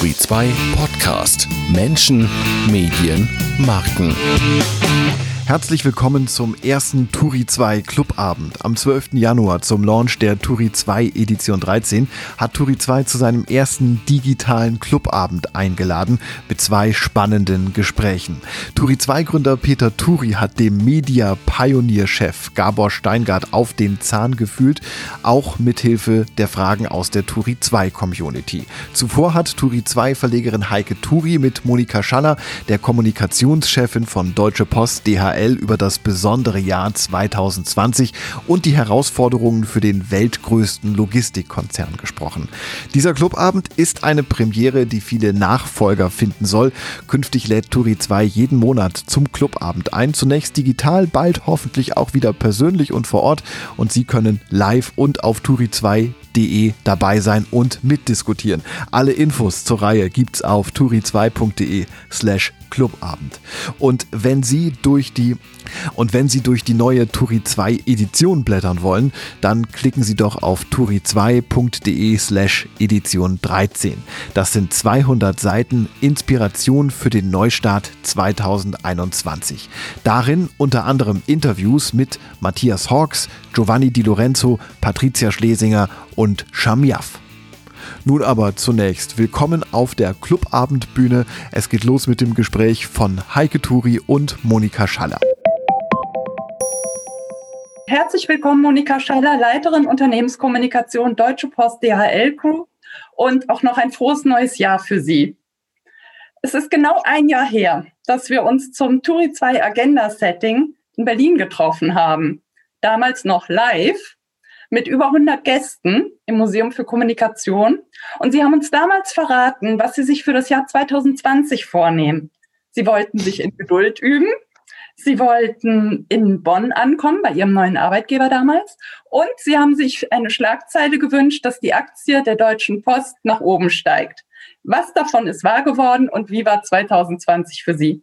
Turi 2 Podcast. Menschen, Medien, Marken. Herzlich willkommen zum ersten Turi 2 Clubabend. Am 12. Januar zum Launch der Turi 2 Edition 13 hat Turi 2 zu seinem ersten digitalen Clubabend eingeladen mit zwei spannenden Gesprächen. Turi 2 Gründer Peter Turi hat dem Media Pioneer Chef Gabor Steingart auf den Zahn gefühlt, auch mithilfe der Fragen aus der Turi 2 Community. Zuvor hat Turi 2 Verlegerin Heike Turi mit Monika Schaller, der Kommunikationschefin von Deutsche Post DHL DHL über das besondere Jahr 2020 und die Herausforderungen für den weltgrößten Logistikkonzern gesprochen. Dieser Clubabend ist eine Premiere, die viele Nachfolger finden soll. Künftig lädt Turi 2 jeden Monat zum Clubabend ein. Zunächst digital, bald hoffentlich auch wieder persönlich und vor Ort. Und Sie können live und auf Turi 2 turi2.de dabei sein und mitdiskutieren. Alle Infos zur Reihe gibt's auf turi2.de slash Clubabend. Und wenn Sie durch die und wenn Sie durch die neue Turi 2 Edition blättern wollen, dann klicken Sie doch auf turi2.de slash Edition 13. Das sind 200 Seiten Inspiration für den Neustart 2021. Darin unter anderem Interviews mit Matthias Hawks, Giovanni Di Lorenzo, Patricia Schlesinger und Shamiaf. Nun aber zunächst willkommen auf der Clubabendbühne. Es geht los mit dem Gespräch von Heike Turi und Monika Schaller. Herzlich willkommen, Monika Schaller, Leiterin Unternehmenskommunikation Deutsche Post DHL Crew und auch noch ein frohes neues Jahr für Sie. Es ist genau ein Jahr her, dass wir uns zum Turi 2 Agenda Setting in Berlin getroffen haben. Damals noch live mit über 100 Gästen im Museum für Kommunikation. Und Sie haben uns damals verraten, was Sie sich für das Jahr 2020 vornehmen. Sie wollten sich in Geduld üben Sie wollten in Bonn ankommen, bei Ihrem neuen Arbeitgeber damals. Und Sie haben sich eine Schlagzeile gewünscht, dass die Aktie der Deutschen Post nach oben steigt. Was davon ist wahr geworden und wie war 2020 für Sie?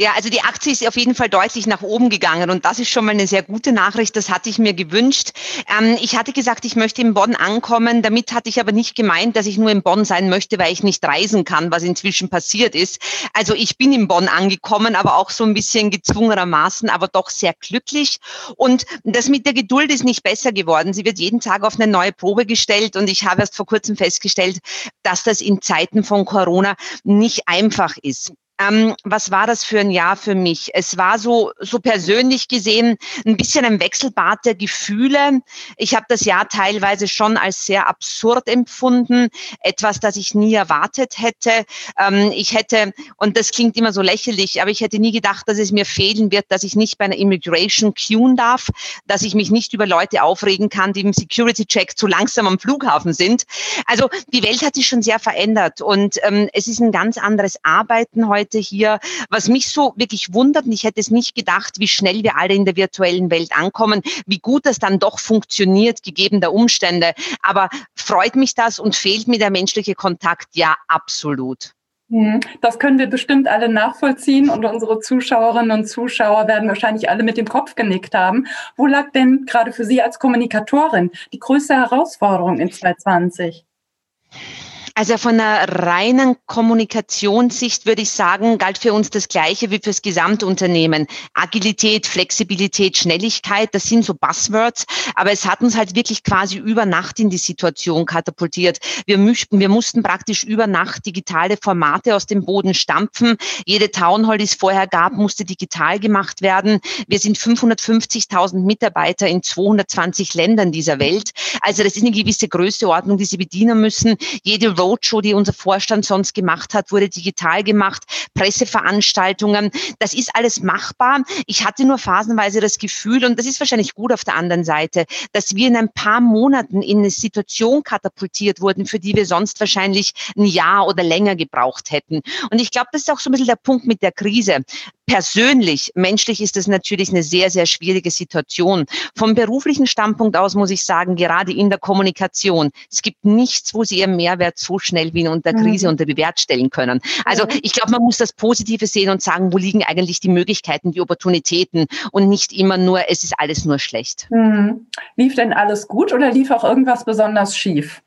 Ja, also die Aktie ist auf jeden Fall deutlich nach oben gegangen und das ist schon mal eine sehr gute Nachricht. Das hatte ich mir gewünscht. Ähm, ich hatte gesagt, ich möchte in Bonn ankommen. Damit hatte ich aber nicht gemeint, dass ich nur in Bonn sein möchte, weil ich nicht reisen kann, was inzwischen passiert ist. Also ich bin in Bonn angekommen, aber auch so ein bisschen gezwungenermaßen, aber doch sehr glücklich. Und das mit der Geduld ist nicht besser geworden. Sie wird jeden Tag auf eine neue Probe gestellt und ich habe erst vor kurzem festgestellt, dass das in Zeiten von Corona nicht einfach ist. Ähm, was war das für ein Jahr für mich? Es war so, so persönlich gesehen ein bisschen ein Wechselbad der Gefühle. Ich habe das Jahr teilweise schon als sehr absurd empfunden, etwas, das ich nie erwartet hätte. Ähm, ich hätte, und das klingt immer so lächerlich, aber ich hätte nie gedacht, dass es mir fehlen wird, dass ich nicht bei einer Immigration queuen darf, dass ich mich nicht über Leute aufregen kann, die im Security-Check zu langsam am Flughafen sind. Also die Welt hat sich schon sehr verändert und ähm, es ist ein ganz anderes Arbeiten heute heute hier, was mich so wirklich wundert, und ich hätte es nicht gedacht, wie schnell wir alle in der virtuellen Welt ankommen, wie gut das dann doch funktioniert, gegeben der Umstände. Aber freut mich das und fehlt mir der menschliche Kontakt? Ja, absolut. Mhm. Das können wir bestimmt alle nachvollziehen und unsere Zuschauerinnen und Zuschauer werden wahrscheinlich alle mit dem Kopf genickt haben. Wo lag denn gerade für Sie als Kommunikatorin die größte Herausforderung in 2020? Also von einer reinen Kommunikationssicht würde ich sagen, galt für uns das Gleiche wie fürs Gesamtunternehmen. Agilität, Flexibilität, Schnelligkeit, das sind so Buzzwords, aber es hat uns halt wirklich quasi über Nacht in die Situation katapultiert. Wir, müssten, wir mussten praktisch über Nacht digitale Formate aus dem Boden stampfen. Jede Townhall, die es vorher gab, musste digital gemacht werden. Wir sind 550.000 Mitarbeiter in 220 Ländern dieser Welt. Also das ist eine gewisse Größeordnung, die Sie bedienen müssen. Jede Roadshow, die unser Vorstand sonst gemacht hat, wurde digital gemacht, Presseveranstaltungen. Das ist alles machbar. Ich hatte nur phasenweise das Gefühl, und das ist wahrscheinlich gut auf der anderen Seite, dass wir in ein paar Monaten in eine Situation katapultiert wurden, für die wir sonst wahrscheinlich ein Jahr oder länger gebraucht hätten. Und ich glaube, das ist auch so ein bisschen der Punkt mit der Krise persönlich, menschlich ist es natürlich eine sehr, sehr schwierige Situation. Vom beruflichen Standpunkt aus muss ich sagen, gerade in der Kommunikation, es gibt nichts, wo Sie Ihren Mehrwert so schnell wie in der Krise mhm. unter Bewert stellen können. Also mhm. ich glaube, man muss das Positive sehen und sagen, wo liegen eigentlich die Möglichkeiten, die Opportunitäten und nicht immer nur, es ist alles nur schlecht. Mhm. Lief denn alles gut oder lief auch irgendwas besonders schief?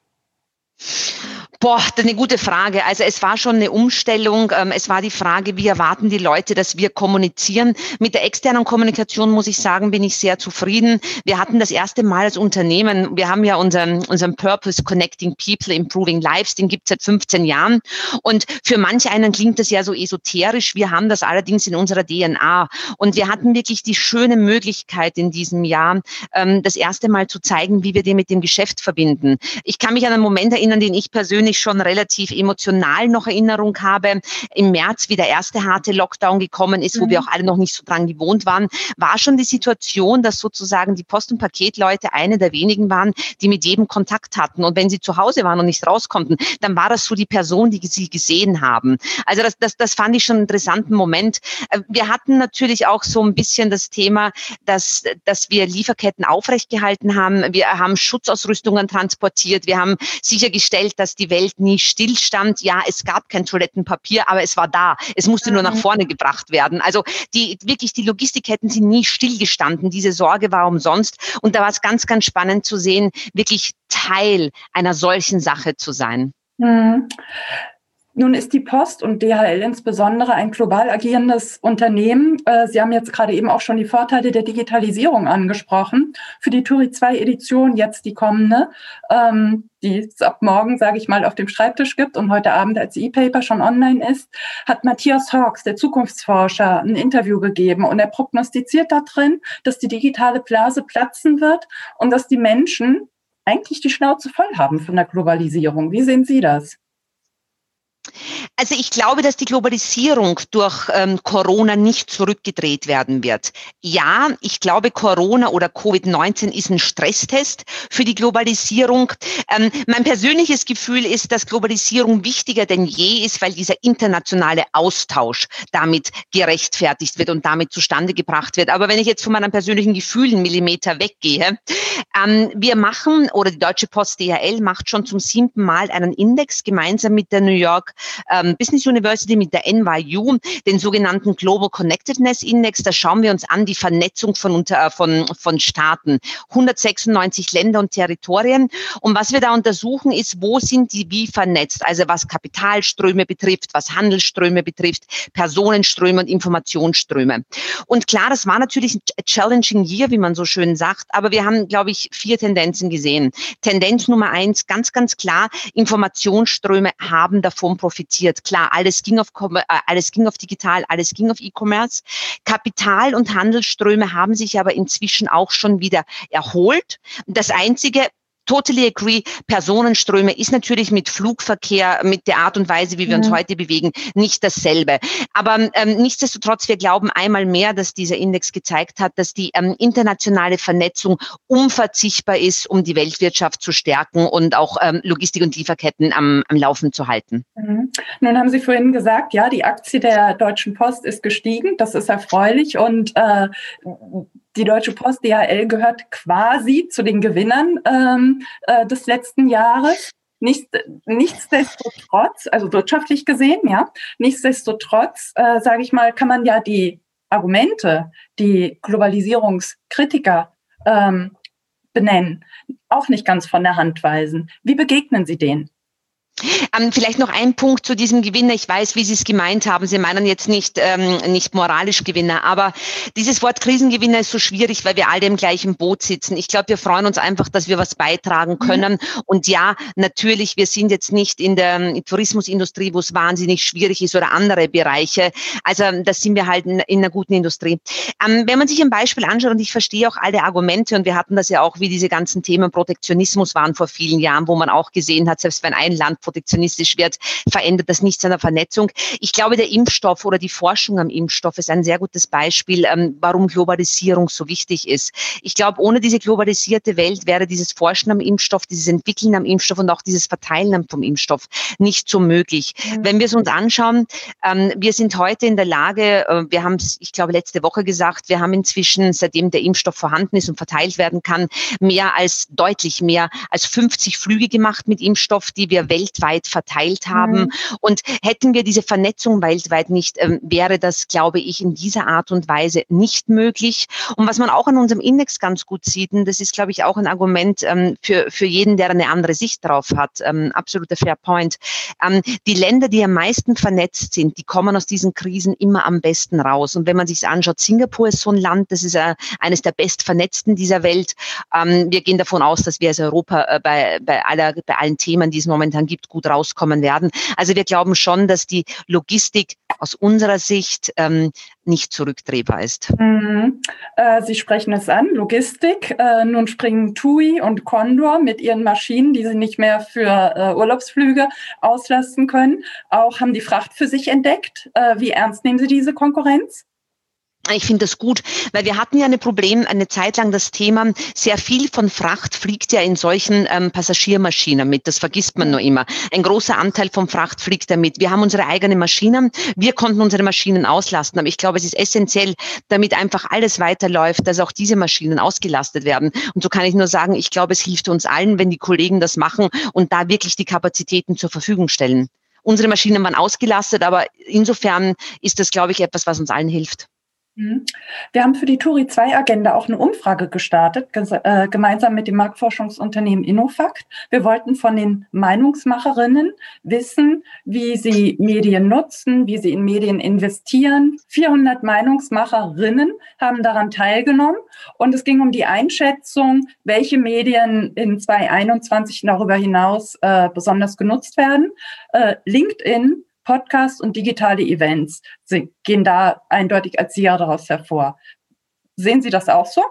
Boah, das ist eine gute Frage. Also es war schon eine Umstellung. Ähm, es war die Frage, wie erwarten die Leute, dass wir kommunizieren. Mit der externen Kommunikation muss ich sagen, bin ich sehr zufrieden. Wir hatten das erste Mal als Unternehmen, wir haben ja unseren, unseren Purpose Connecting People, Improving Lives, den gibt es seit 15 Jahren. Und für manche einen klingt das ja so esoterisch. Wir haben das allerdings in unserer DNA. Und wir hatten wirklich die schöne Möglichkeit in diesem Jahr, ähm, das erste Mal zu zeigen, wie wir den mit dem Geschäft verbinden. Ich kann mich an einen Moment erinnern, den ich persönlich ich schon relativ emotional noch Erinnerung habe, im März, wie der erste harte Lockdown gekommen ist, wo wir mhm. auch alle noch nicht so dran gewohnt waren, war schon die Situation, dass sozusagen die Post- und Paketleute eine der wenigen waren, die mit jedem Kontakt hatten. Und wenn sie zu Hause waren und nicht raus konnten, dann war das so die Person, die sie gesehen haben. Also das, das, das fand ich schon einen interessanten Moment. Äh, wir hatten natürlich auch so ein bisschen das Thema, dass, dass wir Lieferketten aufrechtgehalten haben. Wir haben Schutzausrüstungen transportiert. Wir haben sichergestellt, dass die Welt nie stillstand. Ja, es gab kein Toilettenpapier, aber es war da. Es musste nur nach mhm. vorne gebracht werden. Also die, wirklich die Logistikketten sind nie stillgestanden. Diese Sorge war umsonst. Und da war es ganz, ganz spannend zu sehen, wirklich Teil einer solchen Sache zu sein. Mhm. Nun ist die Post und DHL insbesondere ein global agierendes Unternehmen. Äh, Sie haben jetzt gerade eben auch schon die Vorteile der Digitalisierung angesprochen. Für die Turi 2 Edition, jetzt die kommende, ähm, die es ab morgen, sage ich mal, auf dem Schreibtisch gibt und heute Abend als E-Paper schon online ist, hat Matthias Hawks, der Zukunftsforscher, ein Interview gegeben und er prognostiziert da drin, dass die digitale Blase platzen wird und dass die Menschen eigentlich die Schnauze voll haben von der Globalisierung. Wie sehen Sie das? Also ich glaube, dass die Globalisierung durch ähm, Corona nicht zurückgedreht werden wird. Ja, ich glaube, Corona oder Covid-19 ist ein Stresstest für die Globalisierung. Ähm, mein persönliches Gefühl ist, dass Globalisierung wichtiger denn je ist, weil dieser internationale Austausch damit gerechtfertigt wird und damit zustande gebracht wird. Aber wenn ich jetzt von meinem persönlichen Gefühl einen Millimeter weggehe, ähm, wir machen, oder die Deutsche Post DHL macht schon zum siebten Mal einen Index gemeinsam mit der New York ähm, Business University mit der NYU, den sogenannten Global Connectedness Index. Da schauen wir uns an die Vernetzung von, unter, äh, von, von Staaten. 196 Länder und Territorien. Und was wir da untersuchen, ist, wo sind die wie vernetzt? Also was Kapitalströme betrifft, was Handelsströme betrifft, Personenströme und Informationsströme. Und klar, das war natürlich ein challenging year, wie man so schön sagt, aber wir haben, glaube ich, vier Tendenzen gesehen. Tendenz Nummer eins, ganz, ganz klar, Informationsströme haben davon profitiert. Klar, alles ging auf, äh, alles ging auf digital, alles ging auf E-Commerce. Kapital- und Handelsströme haben sich aber inzwischen auch schon wieder erholt. Das Einzige, totally agree. Personenströme ist natürlich mit Flugverkehr, mit der Art und Weise, wie wir uns mhm. heute bewegen, nicht dasselbe. Aber ähm, nichtsdestotrotz, wir glauben einmal mehr, dass dieser Index gezeigt hat, dass die ähm, internationale Vernetzung unverzichtbar ist, um die Weltwirtschaft zu stärken und auch ähm, Logistik und Lieferketten am, am Laufen zu halten. Mhm. Nun haben Sie vorhin gesagt, ja, die Aktie der Deutschen Post ist gestiegen. Das ist erfreulich und äh, die Deutsche Post DHL gehört quasi zu den Gewinnern ähm, äh, des letzten Jahres. Nichts, nichtsdestotrotz, also wirtschaftlich gesehen, ja, nichtsdestotrotz, äh, sage ich mal, kann man ja die Argumente, die Globalisierungskritiker ähm, benennen, auch nicht ganz von der Hand weisen. Wie begegnen Sie denen? Ähm, vielleicht noch ein Punkt zu diesem Gewinner. Ich weiß, wie Sie es gemeint haben. Sie meinen jetzt nicht, ähm, nicht moralisch Gewinner, aber dieses Wort Krisengewinner ist so schwierig, weil wir alle im gleichen Boot sitzen. Ich glaube, wir freuen uns einfach, dass wir was beitragen mhm. können. Mhm. Und ja, natürlich, wir sind jetzt nicht in der Tourismusindustrie, wo es wahnsinnig schwierig ist oder andere Bereiche. Also da sind wir halt in, in einer guten Industrie. Ähm, wenn man sich ein Beispiel anschaut, und ich verstehe auch alle Argumente, und wir hatten das ja auch, wie diese ganzen Themen Protektionismus waren vor vielen Jahren, wo man auch gesehen hat, selbst wenn ein Land protektionistisch wird, verändert das nichts an der Vernetzung. Ich glaube, der Impfstoff oder die Forschung am Impfstoff ist ein sehr gutes Beispiel, ähm, warum Globalisierung so wichtig ist. Ich glaube, ohne diese globalisierte Welt wäre dieses Forschen am Impfstoff, dieses Entwickeln am Impfstoff und auch dieses Verteilen vom Impfstoff nicht so möglich. Mhm. Wenn wir es uns anschauen, ähm, wir sind heute in der Lage, äh, wir haben es, ich glaube, letzte Woche gesagt, wir haben inzwischen, seitdem der Impfstoff vorhanden ist und verteilt werden kann, mehr als deutlich mehr als 50 Flüge gemacht mit Impfstoff, die wir weltweit weltweit verteilt haben. Mhm. Und hätten wir diese Vernetzung weltweit nicht, ähm, wäre das, glaube ich, in dieser Art und Weise nicht möglich. Und was man auch an unserem Index ganz gut sieht, und das ist, glaube ich, auch ein Argument ähm, für, für jeden, der eine andere Sicht drauf hat, ähm, absoluter Fair Point. Die Länder, die am meisten vernetzt sind, die kommen aus diesen Krisen immer am besten raus. Und wenn man sich anschaut, Singapur ist so ein Land, das ist äh, eines der bestvernetzten dieser Welt. Wir gehen davon aus, dass wir als Europa äh, bei, bei, aller, bei allen Themen, die es momentan gibt, gut rauskommen werden. Also wir glauben schon, dass die Logistik aus unserer Sicht ähm, nicht zurückdrehbar ist. Mhm. Äh, Sie sprechen es an, Logistik. Äh, nun springen TUI und Condor mit ihren Maschinen, die sie nicht mehr für äh, Urlaubsflüge auslasten können, auch haben die Fracht für sich entdeckt. Äh, wie ernst nehmen Sie diese Konkurrenz? Ich finde das gut, weil wir hatten ja ein Problem, eine Zeit lang das Thema, sehr viel von Fracht fliegt ja in solchen ähm, Passagiermaschinen mit. Das vergisst man nur immer. Ein großer Anteil von Fracht fliegt damit. Wir haben unsere eigenen Maschinen. Wir konnten unsere Maschinen auslasten. Aber ich glaube, es ist essentiell, damit einfach alles weiterläuft, dass auch diese Maschinen ausgelastet werden. Und so kann ich nur sagen, ich glaube, es hilft uns allen, wenn die Kollegen das machen und da wirklich die Kapazitäten zur Verfügung stellen. Unsere Maschinen waren ausgelastet, aber insofern ist das, glaube ich, etwas, was uns allen hilft. Mhm. Wir haben für die Turi 2 Agenda auch eine Umfrage gestartet, äh, gemeinsam mit dem Marktforschungsunternehmen Innofakt. Wir wollten von den Meinungsmacherinnen wissen, wie sie Medien nutzen, wie sie in Medien investieren. 400 Meinungsmacherinnen haben daran teilgenommen und es ging um die Einschätzung, welche Medien in 2021 darüber hinaus äh, besonders genutzt werden. Äh, LinkedIn Podcasts und digitale Events Sie gehen da eindeutig als Sieger daraus hervor. Sehen Sie das auch so?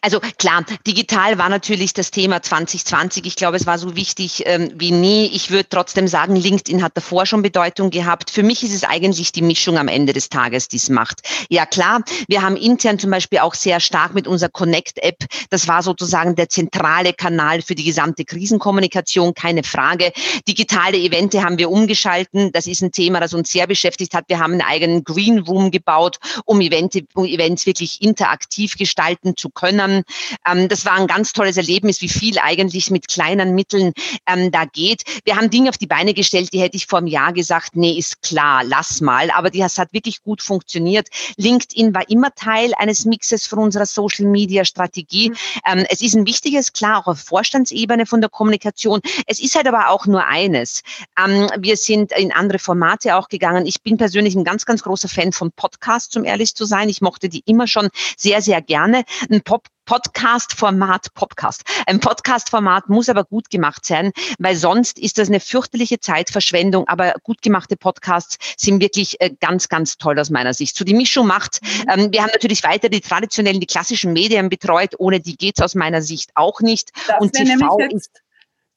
Also klar, digital war natürlich das Thema 2020. Ich glaube, es war so wichtig ähm, wie nie. Ich würde trotzdem sagen, LinkedIn hat davor schon Bedeutung gehabt. Für mich ist es eigentlich die Mischung am Ende des Tages, die es macht. Ja klar, wir haben intern zum Beispiel auch sehr stark mit unserer Connect-App, das war sozusagen der zentrale Kanal für die gesamte Krisenkommunikation, keine Frage. Digitale Evente haben wir umgeschalten. Das ist ein Thema, das uns sehr beschäftigt hat. Wir haben einen eigenen Green Room gebaut, um, Evente, um Events wirklich interaktiv gestalten zu können. Ähm, das war ein ganz tolles Erlebnis, wie viel eigentlich mit kleinen Mitteln ähm, da geht. Wir haben Dinge auf die Beine gestellt, die hätte ich vor einem Jahr gesagt, nee, ist klar, lass mal. Aber das hat wirklich gut funktioniert. LinkedIn war immer Teil eines Mixes von unserer Social Media Strategie. Mhm. Ähm, es ist ein wichtiges, klar, auch auf Vorstandsebene von der Kommunikation. Es ist halt aber auch nur eines. Ähm, wir sind in andere Formate auch gegangen. Ich bin persönlich ein ganz, ganz großer Fan von Podcasts, um ehrlich zu sein. Ich mochte die immer schon sehr, sehr gerne. Ein Pop Podcast-Format, Podcast. Ein Podcast-Format muss aber gut gemacht sein, weil sonst ist das eine fürchterliche Zeitverschwendung. Aber gut gemachte Podcasts sind wirklich äh, ganz, ganz toll aus meiner Sicht. So die Mischung macht. Mhm. Ähm, wir haben natürlich weiter die traditionellen, die klassischen Medien betreut. Ohne die geht's aus meiner Sicht auch nicht. Das Und TV ist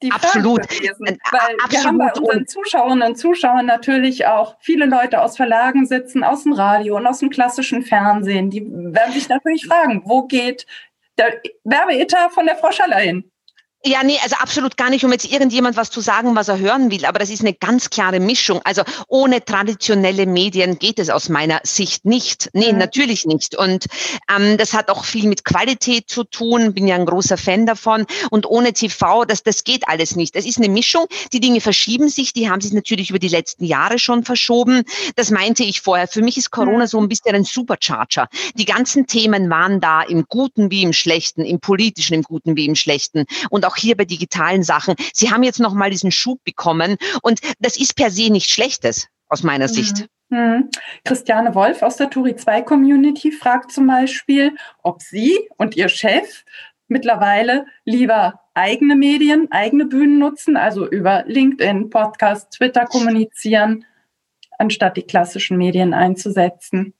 die absolut. Äh, weil absolut. wir haben bei unseren Zuschauerinnen und Zuschauern natürlich auch viele Leute aus Verlagen sitzen, aus dem Radio und aus dem klassischen Fernsehen. Die werden sich natürlich fragen, wo geht der Werbeetat von der Frau Schaller hin? Ja, nee, also absolut gar nicht, um jetzt irgendjemand was zu sagen, was er hören will, aber das ist eine ganz klare Mischung. Also ohne traditionelle Medien geht es aus meiner Sicht nicht. Nee, mhm. natürlich nicht. Und ähm, das hat auch viel mit Qualität zu tun, bin ja ein großer Fan davon. Und ohne TV, das, das geht alles nicht. Es ist eine Mischung, die Dinge verschieben sich, die haben sich natürlich über die letzten Jahre schon verschoben. Das meinte ich vorher. Für mich ist Corona mhm. so ein bisschen ein Supercharger. Die ganzen Themen waren da im Guten wie im Schlechten, im Politischen im Guten wie im Schlechten. Und auch hier bei digitalen Sachen. Sie haben jetzt nochmal diesen Schub bekommen und das ist per se nichts Schlechtes aus meiner mhm. Sicht. Mhm. Christiane Wolf aus der Turi 2 Community fragt zum Beispiel, ob Sie und Ihr Chef mittlerweile lieber eigene Medien, eigene Bühnen nutzen, also über LinkedIn, Podcast, Twitter kommunizieren, anstatt die klassischen Medien einzusetzen.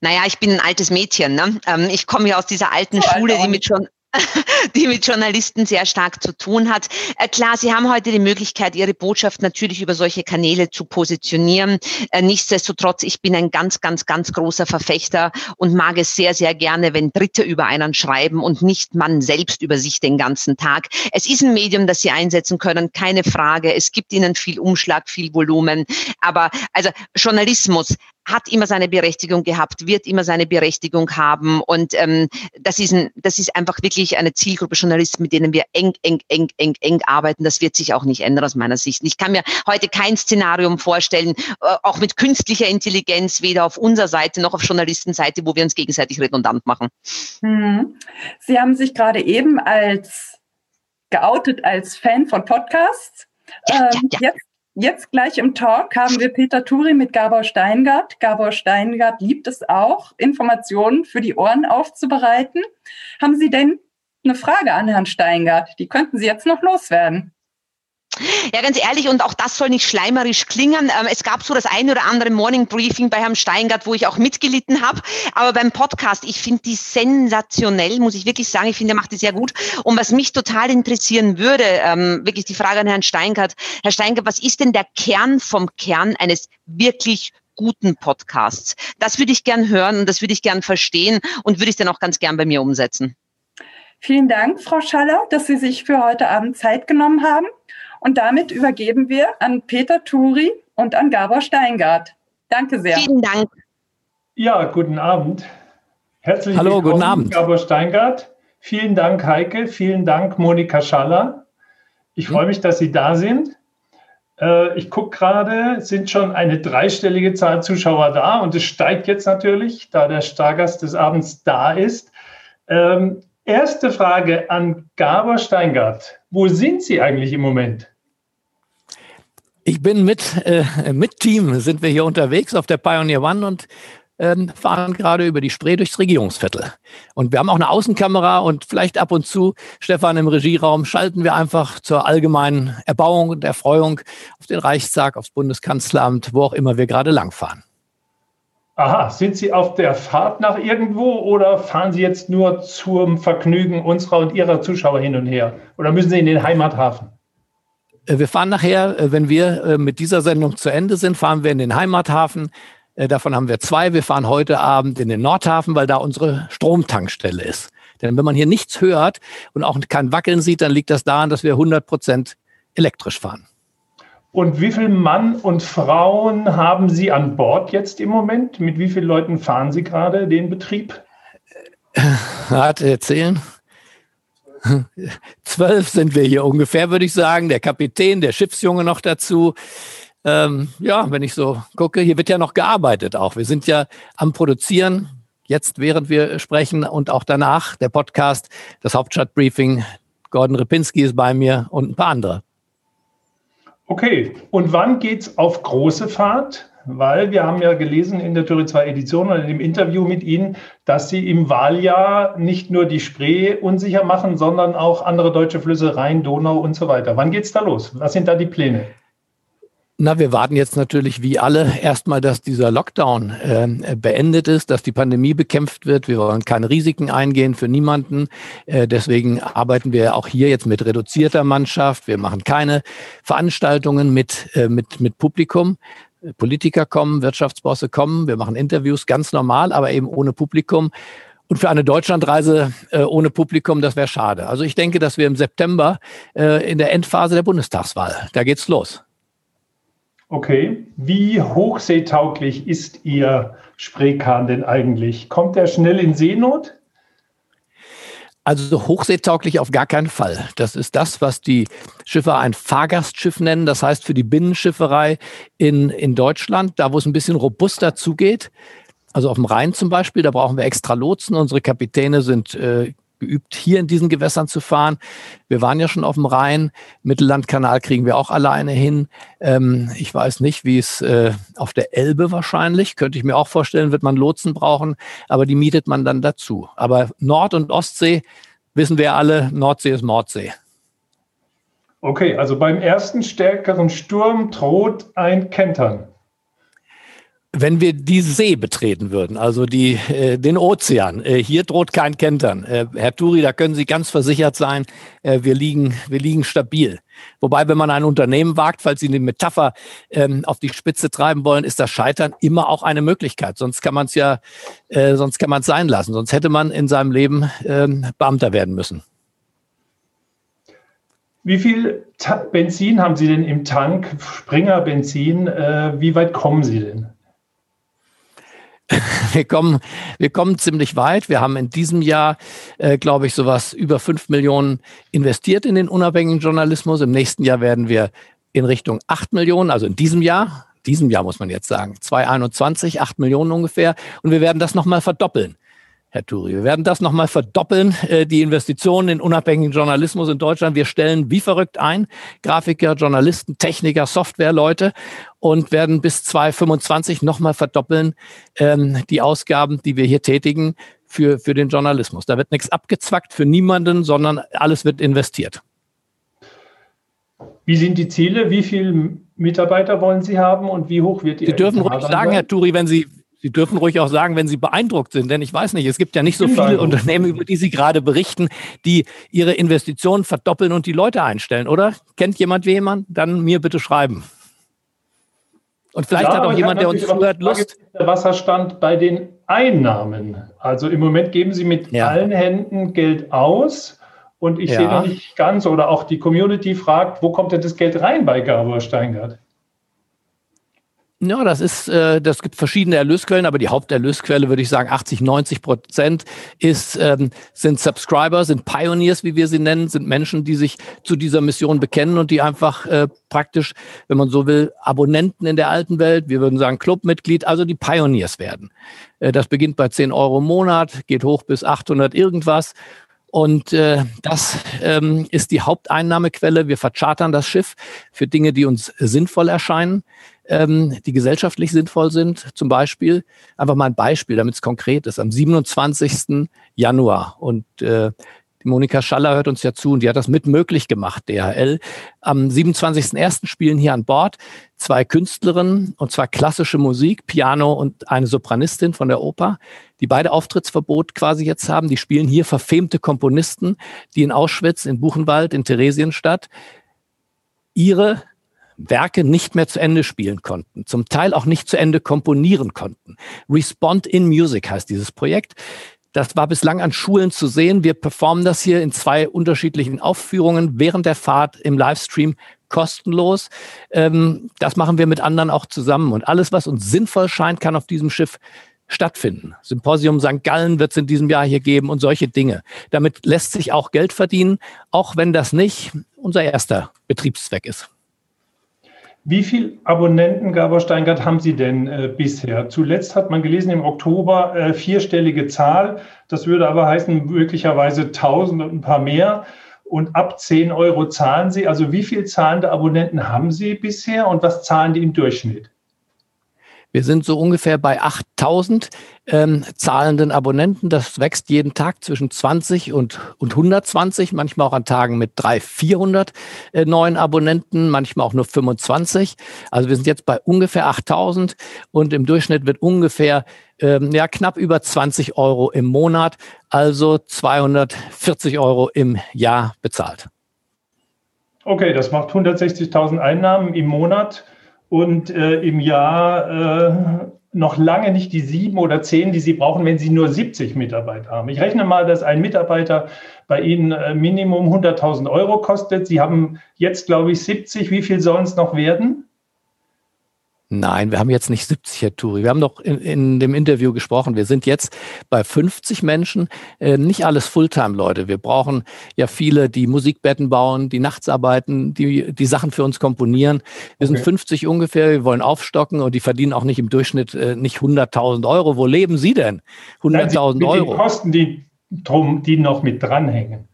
Naja, ich bin ein altes Mädchen. Ne? Ähm, ich komme ja aus dieser alten so, Schule, die mit schon die mit Journalisten sehr stark zu tun hat. Äh, klar, Sie haben heute die Möglichkeit, Ihre Botschaft natürlich über solche Kanäle zu positionieren. Äh, nichtsdestotrotz, ich bin ein ganz, ganz, ganz großer Verfechter und mag es sehr, sehr gerne, wenn Dritte über einen schreiben und nicht man selbst über sich den ganzen Tag. Es ist ein Medium, das Sie einsetzen können, keine Frage. Es gibt Ihnen viel Umschlag, viel Volumen. Aber also Journalismus hat immer seine Berechtigung gehabt, wird immer seine Berechtigung haben. Und ähm, das, ist ein, das ist einfach wirklich eine Zielgruppe Journalisten, mit denen wir eng, eng, eng, eng, eng arbeiten. Das wird sich auch nicht ändern aus meiner Sicht. Ich kann mir heute kein Szenarium vorstellen, äh, auch mit künstlicher Intelligenz, weder auf unserer Seite noch auf Journalistenseite, wo wir uns gegenseitig redundant machen. Hm. Sie haben sich gerade eben als geoutet als Fan von Podcasts. Ja, ähm, ja, ja. Jetzt Jetzt gleich im Talk haben wir Peter Turi mit Gabor Steingart. Gabor Steingart liebt es auch, Informationen für die Ohren aufzubereiten. Haben Sie denn eine Frage an Herrn Steingart? Die könnten Sie jetzt noch loswerden. Ja, ganz ehrlich, und auch das soll nicht schleimerisch klingen. Ähm, es gab so das eine oder andere Morning Briefing bei Herrn Steingart, wo ich auch mitgelitten habe. Aber beim Podcast, ich finde die sensationell, muss ich wirklich sagen. Ich finde, er macht die sehr gut. Und was mich total interessieren würde, ähm, wirklich die Frage an Herrn Steingart. Herr Steingart, was ist denn der Kern vom Kern eines wirklich guten Podcasts? Das würde ich gern hören und das würde ich gern verstehen und würde ich dann auch ganz gern bei mir umsetzen. Vielen Dank, Frau Schaller, dass Sie sich für heute Abend Zeit genommen haben. Und damit übergeben wir an Peter Turi und an Gabor Steingart. Danke sehr. Vielen Dank. Ja, guten Abend. Herzlich Hallo, willkommen, guten Abend. Gabor Steingart. Vielen Dank, Heike. Vielen Dank, Monika Schaller. Ich freue mich, dass Sie da sind. Äh, ich gucke gerade, es sind schon eine dreistellige Zahl Zuschauer da und es steigt jetzt natürlich, da der Stargast des Abends da ist. Ähm, erste Frage an Gabor Steingart. Wo sind Sie eigentlich im Moment? Ich bin mit, äh, mit Team, sind wir hier unterwegs auf der Pioneer One und ähm, fahren gerade über die Spree durchs Regierungsviertel. Und wir haben auch eine Außenkamera und vielleicht ab und zu, Stefan im Regieraum, schalten wir einfach zur allgemeinen Erbauung und Erfreuung auf den Reichstag, aufs Bundeskanzleramt, wo auch immer wir gerade langfahren. Aha, sind Sie auf der Fahrt nach irgendwo oder fahren Sie jetzt nur zum Vergnügen unserer und Ihrer Zuschauer hin und her? Oder müssen Sie in den Heimathafen? Äh, wir fahren nachher, äh, wenn wir äh, mit dieser Sendung zu Ende sind, fahren wir in den Heimathafen. Davon haben wir zwei. Wir fahren heute Abend in den Nordhafen, weil da unsere Stromtankstelle ist. Denn wenn man hier nichts hört und auch kein Wackeln sieht, dann liegt das daran, dass wir 100 Prozent elektrisch fahren. Und wie viele Mann und Frauen haben Sie an Bord jetzt im Moment? Mit wie vielen Leuten fahren Sie gerade den Betrieb? Warte, erzählen. Zwölf sind wir hier ungefähr, würde ich sagen. Der Kapitän, der Schiffsjunge noch dazu. Ähm, ja, wenn ich so gucke, hier wird ja noch gearbeitet auch. Wir sind ja am Produzieren, jetzt während wir sprechen und auch danach der Podcast, das Hauptstadtbriefing. Gordon Ripinski ist bei mir und ein paar andere. Okay, und wann geht es auf große Fahrt? weil wir haben ja gelesen in der Türe 2 Edition und in dem Interview mit Ihnen, dass Sie im Wahljahr nicht nur die Spree unsicher machen, sondern auch andere deutsche Flüsse, Rhein, Donau und so weiter. Wann geht es da los? Was sind da die Pläne? Na, wir warten jetzt natürlich wie alle erstmal, dass dieser Lockdown äh, beendet ist, dass die Pandemie bekämpft wird. Wir wollen keine Risiken eingehen für niemanden. Äh, deswegen arbeiten wir auch hier jetzt mit reduzierter Mannschaft. Wir machen keine Veranstaltungen mit, äh, mit, mit Publikum. Politiker kommen, Wirtschaftsbosse kommen, wir machen Interviews ganz normal, aber eben ohne Publikum. Und für eine Deutschlandreise äh, ohne Publikum, das wäre schade. Also ich denke, dass wir im September äh, in der Endphase der Bundestagswahl, da geht's los. Okay, wie hochseetauglich ist Ihr Spreekahn denn eigentlich? Kommt er schnell in Seenot? Also hochseetauglich auf gar keinen Fall. Das ist das, was die Schiffer ein Fahrgastschiff nennen. Das heißt für die Binnenschifferei in, in Deutschland, da wo es ein bisschen robuster zugeht. Also auf dem Rhein zum Beispiel, da brauchen wir extra Lotsen. Unsere Kapitäne sind äh, geübt, hier in diesen Gewässern zu fahren. Wir waren ja schon auf dem Rhein. Mittellandkanal kriegen wir auch alleine hin. Ähm, ich weiß nicht, wie es äh, auf der Elbe wahrscheinlich, könnte ich mir auch vorstellen, wird man Lotsen brauchen, aber die mietet man dann dazu. Aber Nord- und Ostsee wissen wir alle, Nordsee ist Nordsee. Okay, also beim ersten stärkeren Sturm droht ein Kentern wenn wir die See betreten würden, also die, äh, den Ozean, äh, hier droht kein Kentern. Äh, Herr Turi, da können Sie ganz versichert sein, äh, wir, liegen, wir liegen stabil. Wobei, wenn man ein Unternehmen wagt, falls Sie eine Metapher ähm, auf die Spitze treiben wollen, ist das Scheitern immer auch eine Möglichkeit. Sonst kann man es ja, äh, sonst kann man es sein lassen. Sonst hätte man in seinem Leben ähm, Beamter werden müssen. Wie viel Ta Benzin haben Sie denn im Tank? Springer Benzin. Äh, wie weit kommen Sie denn? Wir kommen, wir kommen ziemlich weit. Wir haben in diesem Jahr, äh, glaube ich, sowas über fünf Millionen investiert in den unabhängigen Journalismus. Im nächsten Jahr werden wir in Richtung acht Millionen, also in diesem Jahr, diesem Jahr muss man jetzt sagen, 2021, acht Millionen ungefähr. Und wir werden das nochmal verdoppeln. Herr Turi. Wir werden das nochmal verdoppeln, äh, die Investitionen in unabhängigen Journalismus in Deutschland. Wir stellen wie verrückt ein, Grafiker, Journalisten, Techniker, Softwareleute und werden bis 2025 nochmal verdoppeln ähm, die Ausgaben, die wir hier tätigen für, für den Journalismus. Da wird nichts abgezwackt für niemanden, sondern alles wird investiert. Wie sind die Ziele? Wie viele Mitarbeiter wollen Sie haben und wie hoch wird die? Sie dürfen ruhig sagen, Herr Turi, wenn Sie, Sie dürfen ruhig auch sagen, wenn Sie beeindruckt sind, denn ich weiß nicht, es gibt ja nicht so viele Unternehmen, über die Sie gerade berichten, die ihre Investitionen verdoppeln und die Leute einstellen, oder? Kennt jemand jemand? Dann mir bitte schreiben. Und vielleicht ja, hat auch jemand, der uns zuhört, Lust. Der Wasserstand bei den Einnahmen. Also im Moment geben Sie mit ja. allen Händen Geld aus. Und ich ja. sehe noch nicht ganz, oder auch die Community fragt, wo kommt denn das Geld rein bei Gabor Steingart? Ja, das ist, äh, das gibt verschiedene Erlösquellen, aber die Haupterlösquelle würde ich sagen, 80, 90 Prozent ist, ähm, sind Subscriber, sind Pioneers, wie wir sie nennen, sind Menschen, die sich zu dieser Mission bekennen und die einfach äh, praktisch, wenn man so will, Abonnenten in der alten Welt, wir würden sagen Clubmitglied, also die Pioneers werden. Äh, das beginnt bei 10 Euro im Monat, geht hoch bis 800 irgendwas und äh, das ähm, ist die Haupteinnahmequelle. Wir verchartern das Schiff für Dinge, die uns sinnvoll erscheinen ähm, die gesellschaftlich sinnvoll sind. Zum Beispiel, einfach mal ein Beispiel, damit es konkret ist, am 27. Januar. Und äh, Monika Schaller hört uns ja zu und die hat das mit möglich gemacht, DHL. Am 27.01. spielen hier an Bord zwei Künstlerinnen, und zwar klassische Musik, Piano und eine Sopranistin von der Oper, die beide Auftrittsverbot quasi jetzt haben. Die spielen hier verfemte Komponisten, die in Auschwitz, in Buchenwald, in Theresienstadt ihre Werke nicht mehr zu Ende spielen konnten, zum Teil auch nicht zu Ende komponieren konnten. Respond in Music heißt dieses Projekt. Das war bislang an Schulen zu sehen. Wir performen das hier in zwei unterschiedlichen Aufführungen während der Fahrt im Livestream kostenlos. Ähm, das machen wir mit anderen auch zusammen. Und alles, was uns sinnvoll scheint, kann auf diesem Schiff stattfinden. Symposium St. Gallen wird es in diesem Jahr hier geben und solche Dinge. Damit lässt sich auch Geld verdienen, auch wenn das nicht unser erster Betriebszweck ist. Wie viele Abonnenten, Gabor Steingart, haben Sie denn äh, bisher? Zuletzt hat man gelesen im Oktober äh, vierstellige Zahl. Das würde aber heißen, möglicherweise 1000 und ein paar mehr. Und ab 10 Euro zahlen Sie. Also wie viele zahlende Abonnenten haben Sie bisher und was zahlen die im Durchschnitt? Wir sind so ungefähr bei 8000 ähm, zahlenden Abonnenten. Das wächst jeden Tag zwischen 20 und, und 120, manchmal auch an Tagen mit 300, 400 äh, neuen Abonnenten, manchmal auch nur 25. Also wir sind jetzt bei ungefähr 8000 und im Durchschnitt wird ungefähr ähm, ja, knapp über 20 Euro im Monat, also 240 Euro im Jahr bezahlt. Okay, das macht 160.000 Einnahmen im Monat und äh, im Jahr äh, noch lange nicht die sieben oder zehn, die Sie brauchen, wenn Sie nur 70 Mitarbeiter haben. Ich rechne mal, dass ein Mitarbeiter bei Ihnen äh, Minimum 100.000 Euro kostet. Sie haben jetzt, glaube ich, 70. Wie viel sollen es noch werden? Nein, wir haben jetzt nicht 70, Herr Turi. Wir haben doch in, in dem Interview gesprochen. Wir sind jetzt bei 50 Menschen, äh, nicht alles Fulltime-Leute. Wir brauchen ja viele, die Musikbetten bauen, die nachts arbeiten, die die Sachen für uns komponieren. Wir okay. sind 50 ungefähr. Wir wollen aufstocken und die verdienen auch nicht im Durchschnitt äh, nicht 100.000 Euro. Wo leben Sie denn? 100.000 Euro. Die Kosten, die drum, die noch mit dranhängen.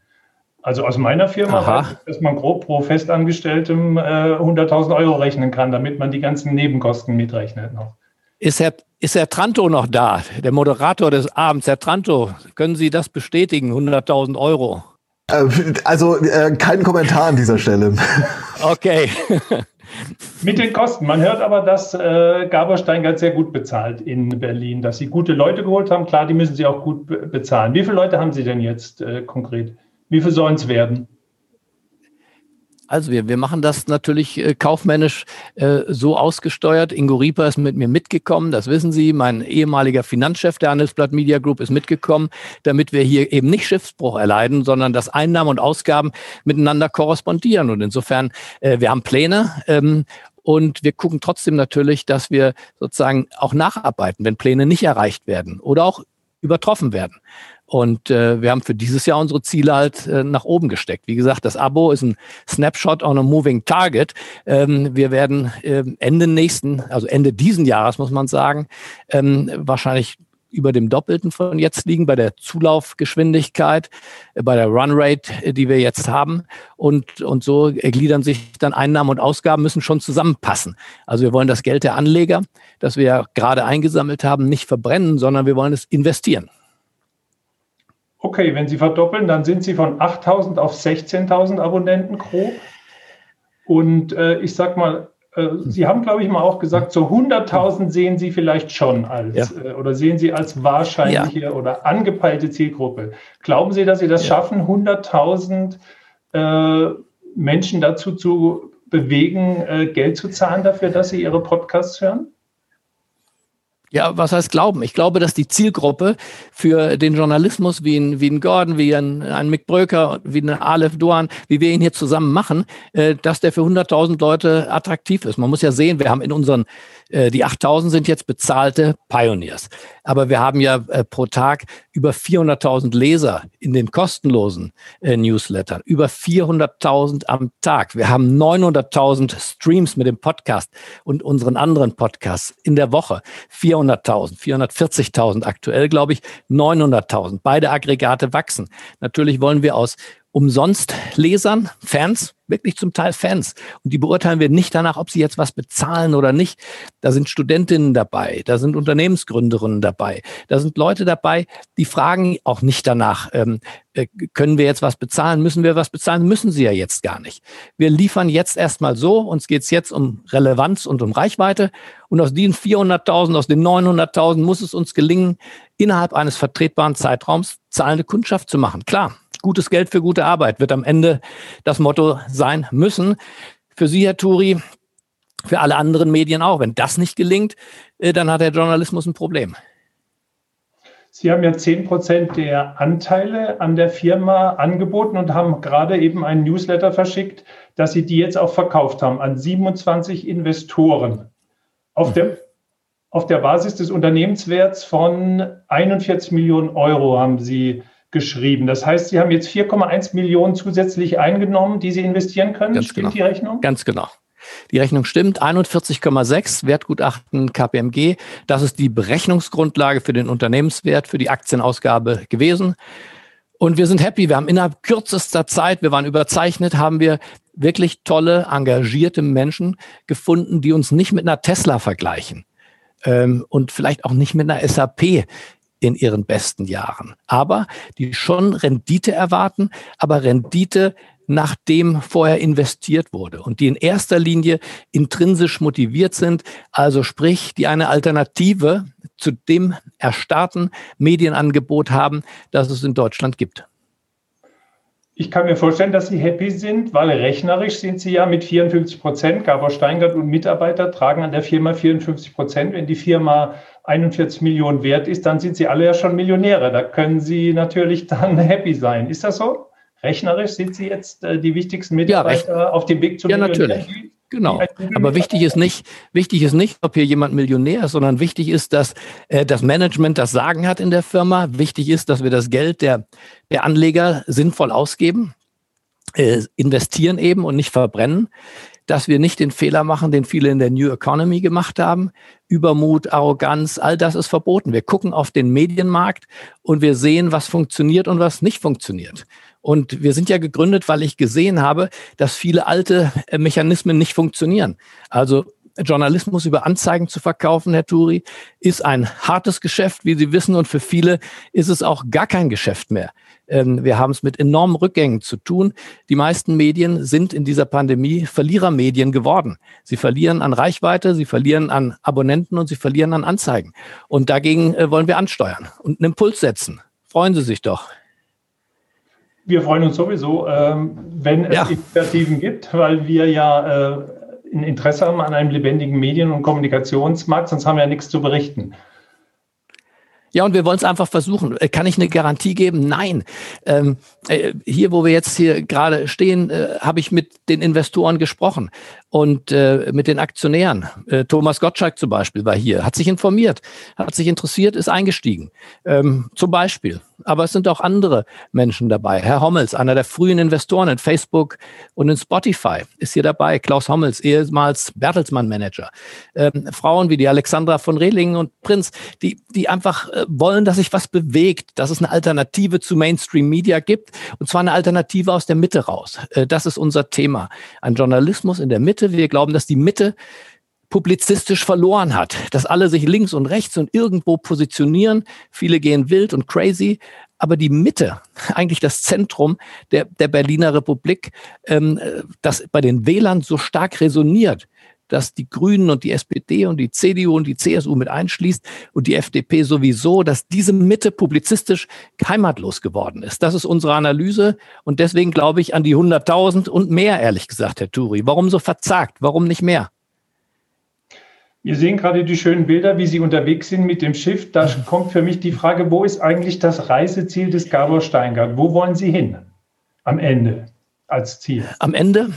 Also aus meiner Firma, weiß dass man grob pro Festangestelltem äh, 100.000 Euro rechnen kann, damit man die ganzen Nebenkosten mitrechnet noch. Ist Herr, ist Herr Tranto noch da, der Moderator des Abends? Herr Tranto, können Sie das bestätigen, 100.000 Euro? Äh, also äh, kein Kommentar an dieser Stelle. Okay. Mit den Kosten. Man hört aber, dass äh, Gabor Steingart sehr gut bezahlt in Berlin, dass Sie gute Leute geholt haben. Klar, die müssen Sie auch gut be bezahlen. Wie viele Leute haben Sie denn jetzt äh, konkret? Wie viel sollen es werden? Also wir, wir machen das natürlich äh, kaufmännisch äh, so ausgesteuert. Ingo Rieper ist mit mir mitgekommen, das wissen Sie. Mein ehemaliger Finanzchef der Handelsblatt Media Group ist mitgekommen, damit wir hier eben nicht Schiffsbruch erleiden, sondern dass Einnahmen und Ausgaben miteinander korrespondieren. Und insofern, äh, wir haben Pläne ähm, Und wir gucken trotzdem natürlich, dass wir sozusagen auch nacharbeiten, wenn Pläne nicht erreicht werden oder auch übertroffen werden. Und äh, wir haben für dieses Jahr unsere Ziele halt äh, nach oben gesteckt. Wie gesagt, das Abo ist ein Snapshot on a moving target. Ähm, wir werden äh, Ende nächsten, also Ende diesen Jahres muss man sagen, ähm, wahrscheinlich über dem Doppelten von jetzt liegen bei der Zulaufgeschwindigkeit, äh, bei der Runrate, äh, die wir jetzt haben. Und, und so gliedern sich dann Einnahmen und Ausgaben müssen schon zusammenpassen. Also wir wollen das Geld der Anleger, das wir gerade eingesammelt haben, nicht verbrennen, sondern wir wollen es investieren. Okay, wenn Sie verdoppeln, dann sind Sie von 8.000 auf 16.000 Abonnenten grob. Und äh, ich sag mal, äh, Sie haben, glaube ich, mal auch gesagt, so 100.000 sehen Sie vielleicht schon als ja. äh, oder sehen Sie als wahrscheinliche ja. oder angepeilte Zielgruppe. Glauben Sie, dass Sie das ja. schaffen, 100.000 äh, Menschen dazu zu bewegen, äh, Geld zu zahlen dafür, dass sie Ihre Podcasts hören? Ja, was heißt glauben? Ich glaube, dass die Zielgruppe für den Journalismus wie ein, wie ein Gordon, wie ein, ein Mick Bröker, wie ein Aleph Duan, wie wir ihn hier zusammen machen, äh, dass der für 100.000 Leute attraktiv ist. Man muss ja sehen, wir haben in unseren die 8000 sind jetzt bezahlte Pioneers. Aber wir haben ja äh, pro Tag über 400.000 Leser in den kostenlosen äh, Newslettern. Über 400.000 am Tag. Wir haben 900.000 Streams mit dem Podcast und unseren anderen Podcasts in der Woche. 400.000, 440.000 aktuell, glaube ich, 900.000. Beide Aggregate wachsen. Natürlich wollen wir aus umsonst Lesern, Fans, wirklich zum Teil Fans. Und die beurteilen wir nicht danach, ob sie jetzt was bezahlen oder nicht. Da sind Studentinnen dabei, da sind Unternehmensgründerinnen dabei, da sind Leute dabei, die fragen auch nicht danach, ähm, äh, können wir jetzt was bezahlen, müssen wir was bezahlen, müssen sie ja jetzt gar nicht. Wir liefern jetzt erstmal so, uns geht's jetzt um Relevanz und um Reichweite. Und aus diesen 400.000, aus den 900.000 muss es uns gelingen, innerhalb eines vertretbaren Zeitraums zahlende Kundschaft zu machen. Klar, gutes Geld für gute Arbeit wird am Ende das Motto sein müssen. Für Sie, Herr Turi, für alle anderen Medien auch. Wenn das nicht gelingt, äh, dann hat der Journalismus ein Problem. Sie haben ja 10 Prozent der Anteile an der Firma angeboten und haben gerade eben einen Newsletter verschickt, dass Sie die jetzt auch verkauft haben an 27 Investoren. Auf, mhm. der, auf der Basis des Unternehmenswerts von 41 Millionen Euro haben Sie geschrieben. Das heißt, Sie haben jetzt 4,1 Millionen zusätzlich eingenommen, die Sie investieren können. Ganz stimmt genau. die Rechnung? Ganz genau. Die Rechnung stimmt. 41,6 Wertgutachten KPMG. Das ist die Berechnungsgrundlage für den Unternehmenswert, für die Aktienausgabe gewesen. Und wir sind happy. Wir haben innerhalb kürzester Zeit, wir waren überzeichnet, haben wir wirklich tolle, engagierte Menschen gefunden, die uns nicht mit einer Tesla vergleichen ähm, und vielleicht auch nicht mit einer SAP in ihren besten Jahren. Aber die schon Rendite erwarten, aber Rendite nachdem vorher investiert wurde und die in erster Linie intrinsisch motiviert sind, also sprich, die eine Alternative zu dem erstarrten Medienangebot haben, das es in Deutschland gibt. Ich kann mir vorstellen, dass Sie happy sind, weil rechnerisch sind Sie ja mit 54 Prozent. Gabor Steingart und Mitarbeiter tragen an der Firma 54 Prozent. Wenn die Firma 41 Millionen wert ist, dann sind sie alle ja schon Millionäre. Da können sie natürlich dann happy sein. Ist das so? Rechnerisch sind sie jetzt äh, die wichtigsten Mitarbeiter ja, auf dem Weg zum Ja, natürlich. Genau. Aber wichtig ist nicht, wichtig ist nicht, ob hier jemand Millionär ist, sondern wichtig ist, dass äh, das Management das Sagen hat in der Firma. Wichtig ist, dass wir das Geld der, der Anleger sinnvoll ausgeben, äh, investieren eben und nicht verbrennen dass wir nicht den Fehler machen, den viele in der New Economy gemacht haben. Übermut, Arroganz, all das ist verboten. Wir gucken auf den Medienmarkt und wir sehen, was funktioniert und was nicht funktioniert. Und wir sind ja gegründet, weil ich gesehen habe, dass viele alte äh, Mechanismen nicht funktionieren. Also Journalismus über Anzeigen zu verkaufen, Herr Turi, ist ein hartes Geschäft, wie Sie wissen, und für viele ist es auch gar kein Geschäft mehr. Ähm, wir haben es mit enormen Rückgängen zu tun. Die meisten Medien sind in dieser Pandemie Verlierermedien geworden. Sie verlieren an Reichweite, sie verlieren an Abonnenten und sie verlieren an Anzeigen. Und dagegen äh, wollen wir ansteuern und einen Impuls setzen. Freuen Sie sich doch. Wir freuen uns sowieso, ähm, wenn es ja. Initiativen gibt, weil wir ja äh, ein Interesse haben an einem lebendigen Medien- und Kommunikationsmarkt, sonst haben wir ja nichts zu berichten. Ja, und wir wollen es einfach versuchen. Äh, kann ich eine Garantie geben? Nein. Ähm, äh, hier, wo wir jetzt hier gerade stehen, äh, habe ich mit den Investoren gesprochen. Und äh, mit den Aktionären. Äh, Thomas Gottschalk zum Beispiel war hier, hat sich informiert, hat sich interessiert, ist eingestiegen. Ähm, zum Beispiel. Aber es sind auch andere Menschen dabei. Herr Hommels, einer der frühen Investoren in Facebook und in Spotify, ist hier dabei. Klaus Hommels, ehemals Bertelsmann-Manager. Ähm, Frauen wie die Alexandra von Rehlingen und Prinz, die, die einfach äh, wollen, dass sich was bewegt, dass es eine Alternative zu Mainstream-Media gibt. Und zwar eine Alternative aus der Mitte raus. Äh, das ist unser Thema. Ein Journalismus in der Mitte Mitte. Wir glauben, dass die Mitte publizistisch verloren hat, dass alle sich links und rechts und irgendwo positionieren. Viele gehen wild und crazy. Aber die Mitte, eigentlich das Zentrum der, der Berliner Republik, ähm, das bei den Wählern so stark resoniert, dass die Grünen und die SPD und die CDU und die CSU mit einschließt und die FDP sowieso, dass diese Mitte publizistisch heimatlos geworden ist. Das ist unsere Analyse und deswegen glaube ich an die 100.000 und mehr, ehrlich gesagt, Herr Turi. Warum so verzagt? Warum nicht mehr? Wir sehen gerade die schönen Bilder, wie Sie unterwegs sind mit dem Schiff. Da kommt für mich die Frage, wo ist eigentlich das Reiseziel des Gabor Steingart? Wo wollen Sie hin am Ende als Ziel? Am Ende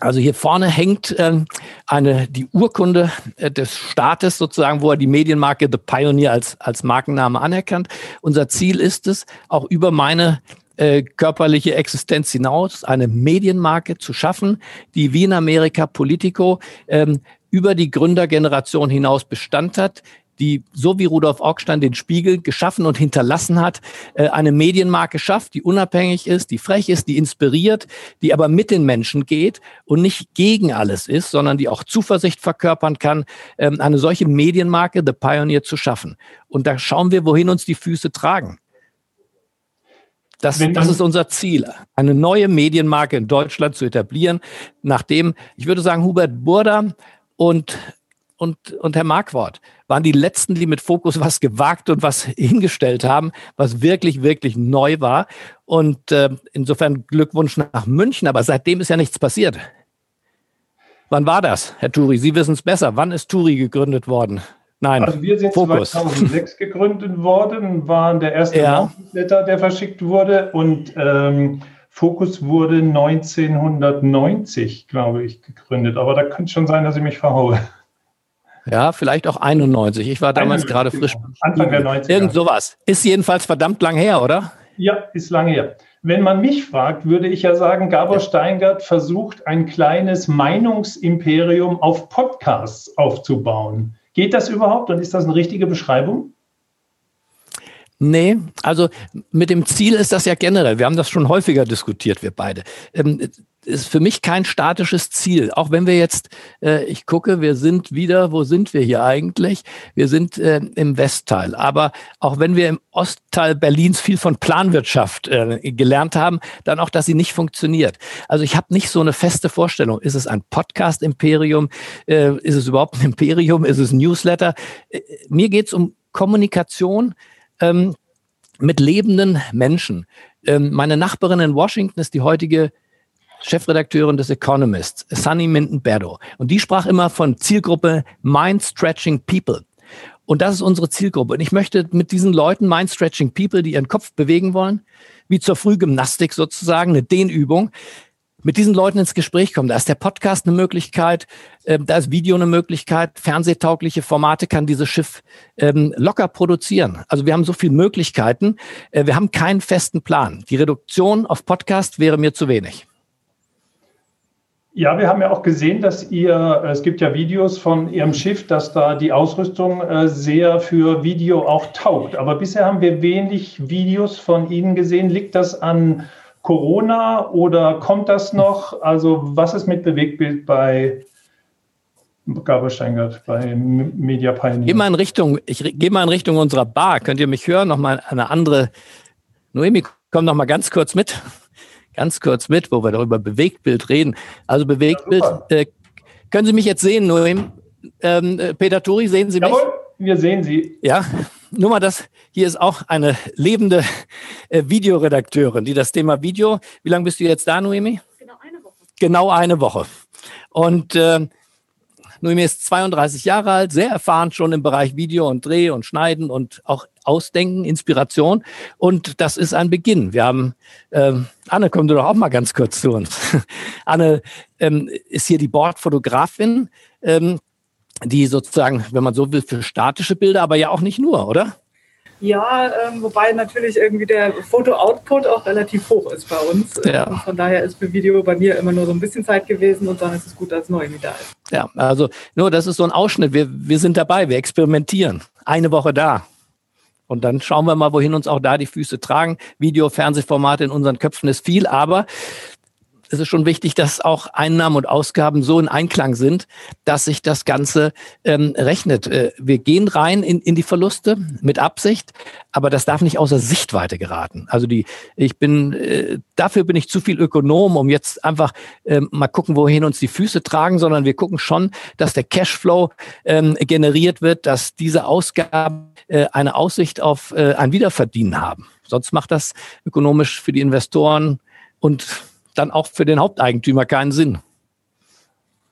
also hier vorne hängt ähm, eine, die Urkunde äh, des Staates sozusagen, wo er die Medienmarke The Pioneer als, als Markenname anerkannt. Unser Ziel ist es, auch über meine äh, körperliche Existenz hinaus eine Medienmarke zu schaffen, die wie in Amerika Politico ähm, über die Gründergeneration hinaus Bestand hat, die, so wie Rudolf Augstein den Spiegel geschaffen und hinterlassen hat, äh, eine Medienmarke schafft, die unabhängig ist, die frech ist, die inspiriert, die aber mit den Menschen geht und nicht gegen alles ist, sondern die auch Zuversicht verkörpern kann, ähm, eine solche Medienmarke, The Pioneer, zu schaffen. Und da schauen wir, wohin uns die Füße tragen. Das, das, ist unser Ziel, eine neue Medienmarke in Deutschland zu etablieren, nachdem, ich würde sagen, Hubert Burda und und, und Herr Marquardt waren die letzten, die mit Fokus was gewagt und was hingestellt haben, was wirklich, wirklich neu war. Und äh, insofern Glückwunsch nach München, aber seitdem ist ja nichts passiert. Wann war das, Herr Turi? Sie wissen es besser. Wann ist Turi gegründet worden? Nein, also wir sind Fokus. 2006 gegründet worden, waren der erste ja. Letter, der verschickt wurde und ähm, Fokus wurde 1990, glaube ich, gegründet. Aber da könnte schon sein, dass ich mich verhaue. Ja, vielleicht auch 91. Ich war damals gerade frisch. Anfang der 90er. Irgend sowas. Ist jedenfalls verdammt lang her, oder? Ja, ist lange her. Wenn man mich fragt, würde ich ja sagen, Gabor Steingart versucht, ein kleines Meinungsimperium auf Podcasts aufzubauen. Geht das überhaupt und ist das eine richtige Beschreibung? Nee, also mit dem Ziel ist das ja generell. Wir haben das schon häufiger diskutiert, wir beide. Ist für mich kein statisches Ziel. Auch wenn wir jetzt, äh, ich gucke, wir sind wieder, wo sind wir hier eigentlich? Wir sind äh, im Westteil. Aber auch wenn wir im Ostteil Berlins viel von Planwirtschaft äh, gelernt haben, dann auch, dass sie nicht funktioniert. Also ich habe nicht so eine feste Vorstellung. Ist es ein Podcast-Imperium? Äh, ist es überhaupt ein Imperium? Ist es ein Newsletter? Äh, mir geht es um Kommunikation ähm, mit lebenden Menschen. Ähm, meine Nachbarin in Washington ist die heutige Chefredakteurin des Economist, Sunny Minton-Berdo. Und die sprach immer von Zielgruppe Mind-Stretching People. Und das ist unsere Zielgruppe. Und ich möchte mit diesen Leuten, Mind-Stretching People, die ihren Kopf bewegen wollen, wie zur Frühgymnastik sozusagen, eine Dehnübung, mit diesen Leuten ins Gespräch kommen. Da ist der Podcast eine Möglichkeit, äh, da ist Video eine Möglichkeit, fernsehtaugliche Formate kann dieses Schiff ähm, locker produzieren. Also wir haben so viele Möglichkeiten. Äh, wir haben keinen festen Plan. Die Reduktion auf Podcast wäre mir zu wenig. Ja, wir haben ja auch gesehen, dass ihr, es gibt ja Videos von Ihrem Schiff, dass da die Ausrüstung äh, sehr für Video auch taugt. Aber bisher haben wir wenig Videos von Ihnen gesehen. Liegt das an Corona oder kommt das noch? Also was ist mit Bewegtbild bei Gabor Steingart, bei Media Pioneer? Geh mal in Richtung, ich gehe mal in Richtung unserer Bar. Könnt ihr mich hören? Nochmal eine andere. Noemi, komm noch mal ganz kurz mit. Ganz kurz mit, wo wir darüber Bewegtbild reden. Also Bewegtbild. Ja, äh, können Sie mich jetzt sehen, Noemi? Ähm, äh, Peter Turi, sehen Sie mich? Jawohl, wir sehen Sie. Ja, nur mal das, hier ist auch eine lebende äh, Videoredakteurin, die das Thema Video, wie lange bist du jetzt da, Noemi? Genau eine Woche. Genau eine Woche. Und äh, Noemi ist 32 Jahre alt, sehr erfahren schon im Bereich Video und Dreh und Schneiden und auch Ausdenken, Inspiration. Und das ist ein Beginn. Wir haben, ähm, Anne, komm du doch auch mal ganz kurz zu uns. Anne ähm, ist hier die Bordfotografin, ähm, die sozusagen, wenn man so will, für statische Bilder, aber ja auch nicht nur, oder? Ja, ähm, wobei natürlich irgendwie der Foto-Output auch relativ hoch ist bei uns. Ja. Und von daher ist für Video bei mir immer nur so ein bisschen Zeit gewesen und dann ist es gut, dass neu wieder ist. Ja, also nur das ist so ein Ausschnitt. Wir, wir sind dabei, wir experimentieren. Eine Woche da. Und dann schauen wir mal, wohin uns auch da die Füße tragen. Video, Fernsehformate in unseren Köpfen ist viel, aber es ist schon wichtig, dass auch Einnahmen und Ausgaben so in Einklang sind, dass sich das Ganze ähm, rechnet. Äh, wir gehen rein in, in die Verluste mit Absicht, aber das darf nicht außer Sichtweite geraten. Also die, ich bin, äh, dafür bin ich zu viel Ökonom, um jetzt einfach äh, mal gucken, wohin uns die Füße tragen, sondern wir gucken schon, dass der Cashflow ähm, generiert wird, dass diese Ausgaben äh, eine Aussicht auf äh, ein Wiederverdienen haben. Sonst macht das ökonomisch für die Investoren und dann auch für den Haupteigentümer keinen Sinn.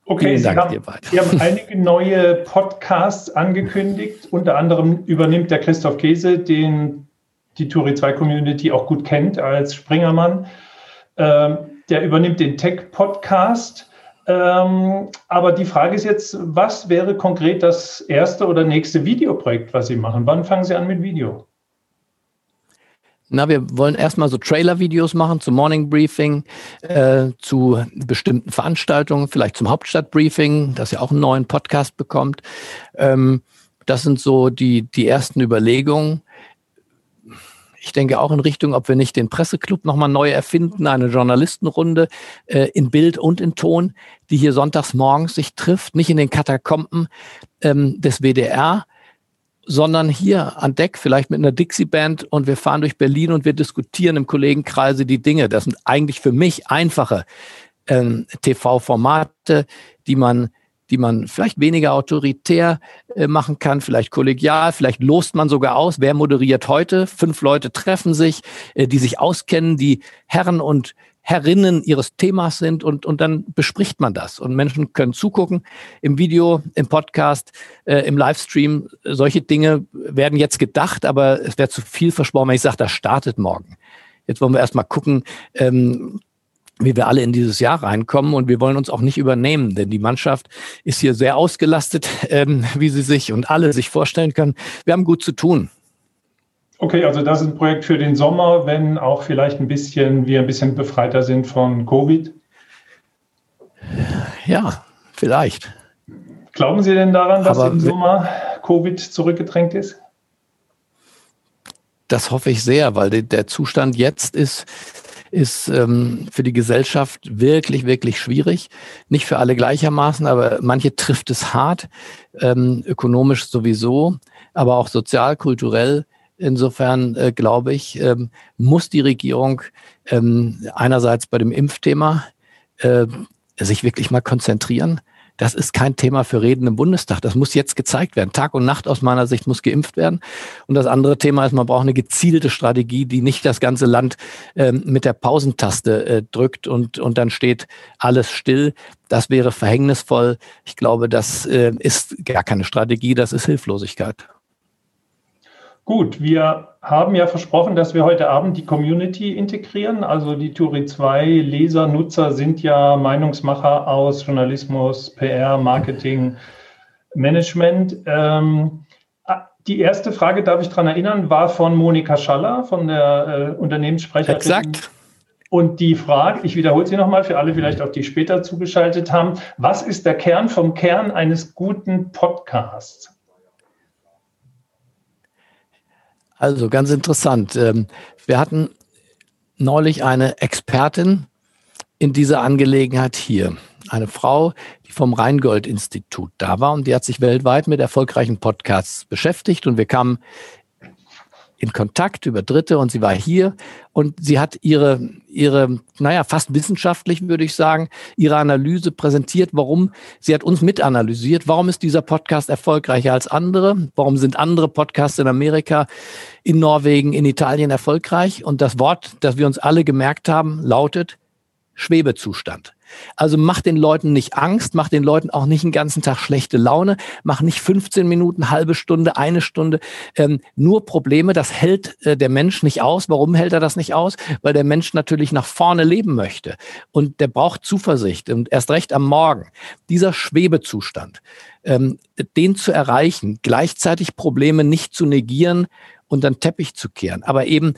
Okay, Sie haben, Sie haben einige neue Podcasts angekündigt. Unter anderem übernimmt der Christoph Käse, den die Turi 2 Community auch gut kennt als Springermann. Ähm, der übernimmt den Tech-Podcast. Ähm, aber die Frage ist jetzt, was wäre konkret das erste oder nächste Videoprojekt, was Sie machen? Wann fangen Sie an mit Video? Na, wir wollen erstmal so Trailer-Videos machen zum Morning Briefing, äh, zu bestimmten Veranstaltungen, vielleicht zum Hauptstadtbriefing, das ja auch einen neuen Podcast bekommt. Ähm, das sind so die, die ersten Überlegungen. Ich denke auch in Richtung, ob wir nicht den Presseclub nochmal neu erfinden, eine Journalistenrunde äh, in Bild und in Ton, die hier sonntags morgens sich trifft, nicht in den Katakomben ähm, des WDR, sondern hier an Deck, vielleicht mit einer Dixie-Band und wir fahren durch Berlin und wir diskutieren im Kollegenkreise die Dinge. Das sind eigentlich für mich einfache ähm, TV-Formate, die man die man vielleicht weniger autoritär äh, machen kann, vielleicht kollegial, vielleicht lost man sogar aus, wer moderiert heute. Fünf Leute treffen sich, äh, die sich auskennen, die Herren und Herrinnen ihres Themas sind und, und dann bespricht man das. Und Menschen können zugucken im Video, im Podcast, äh, im Livestream. Solche Dinge werden jetzt gedacht, aber es wäre zu viel versprochen, wenn ich sage, das startet morgen. Jetzt wollen wir erstmal gucken, ähm, wie wir alle in dieses Jahr reinkommen. Und wir wollen uns auch nicht übernehmen, denn die Mannschaft ist hier sehr ausgelastet, ähm, wie sie sich und alle sich vorstellen können. Wir haben gut zu tun. Okay, also das ist ein Projekt für den Sommer, wenn auch vielleicht ein bisschen, wir ein bisschen befreiter sind von Covid. Ja, vielleicht. Glauben Sie denn daran, dass Aber im Sommer Covid zurückgedrängt ist? Das hoffe ich sehr, weil der Zustand jetzt ist, ist ähm, für die Gesellschaft wirklich, wirklich schwierig. Nicht für alle gleichermaßen, aber manche trifft es hart, ähm, ökonomisch sowieso, aber auch sozial, kulturell. Insofern äh, glaube ich, ähm, muss die Regierung ähm, einerseits bei dem Impfthema äh, sich wirklich mal konzentrieren. Das ist kein Thema für Reden im Bundestag. Das muss jetzt gezeigt werden. Tag und Nacht aus meiner Sicht muss geimpft werden. Und das andere Thema ist, man braucht eine gezielte Strategie, die nicht das ganze Land äh, mit der Pausentaste äh, drückt und, und dann steht alles still. Das wäre verhängnisvoll. Ich glaube, das äh, ist gar keine Strategie, das ist Hilflosigkeit. Gut, wir haben ja versprochen, dass wir heute Abend die Community integrieren. Also die Turi 2 Leser, Nutzer sind ja Meinungsmacher aus Journalismus, PR, Marketing, Management. Ähm, ah, die erste Frage, darf ich daran erinnern, war von Monika Schaller, von der äh, Unternehmenssprecherin. Exakt. Und die Frage, ich wiederhole sie nochmal für alle vielleicht auch, die später zugeschaltet haben, was ist der Kern vom Kern eines guten Podcasts? Also ganz interessant. Ähm, wir hatten neulich eine Expertin in dieser Angelegenheit hier. Eine Frau, die vom Rheingold-Institut da war und die hat sich weltweit mit erfolgreichen Podcasts beschäftigt und wir kamen in Kontakt über Dritte und sie war hier. Und sie hat ihre, ihre, naja, fast wissenschaftlich würde ich sagen, ihre Analyse präsentiert, warum, sie hat uns mitanalysiert, warum ist dieser Podcast erfolgreicher als andere, warum sind andere Podcasts in Amerika, in Norwegen, in Italien erfolgreich? Und das Wort, das wir uns alle gemerkt haben, lautet Schwebezustand. Also mach den Leuten nicht Angst, mach den Leuten auch nicht den ganzen Tag schlechte Laune, mach nicht 15 Minuten, halbe Stunde, eine Stunde, ähm, nur Probleme. Das hält äh, der Mensch nicht aus. Warum hält er das nicht aus? Weil der Mensch natürlich nach vorne leben möchte und der braucht Zuversicht und erst recht am Morgen. Dieser Schwebezustand, ähm, den zu erreichen, gleichzeitig Probleme nicht zu negieren und dann Teppich zu kehren, aber eben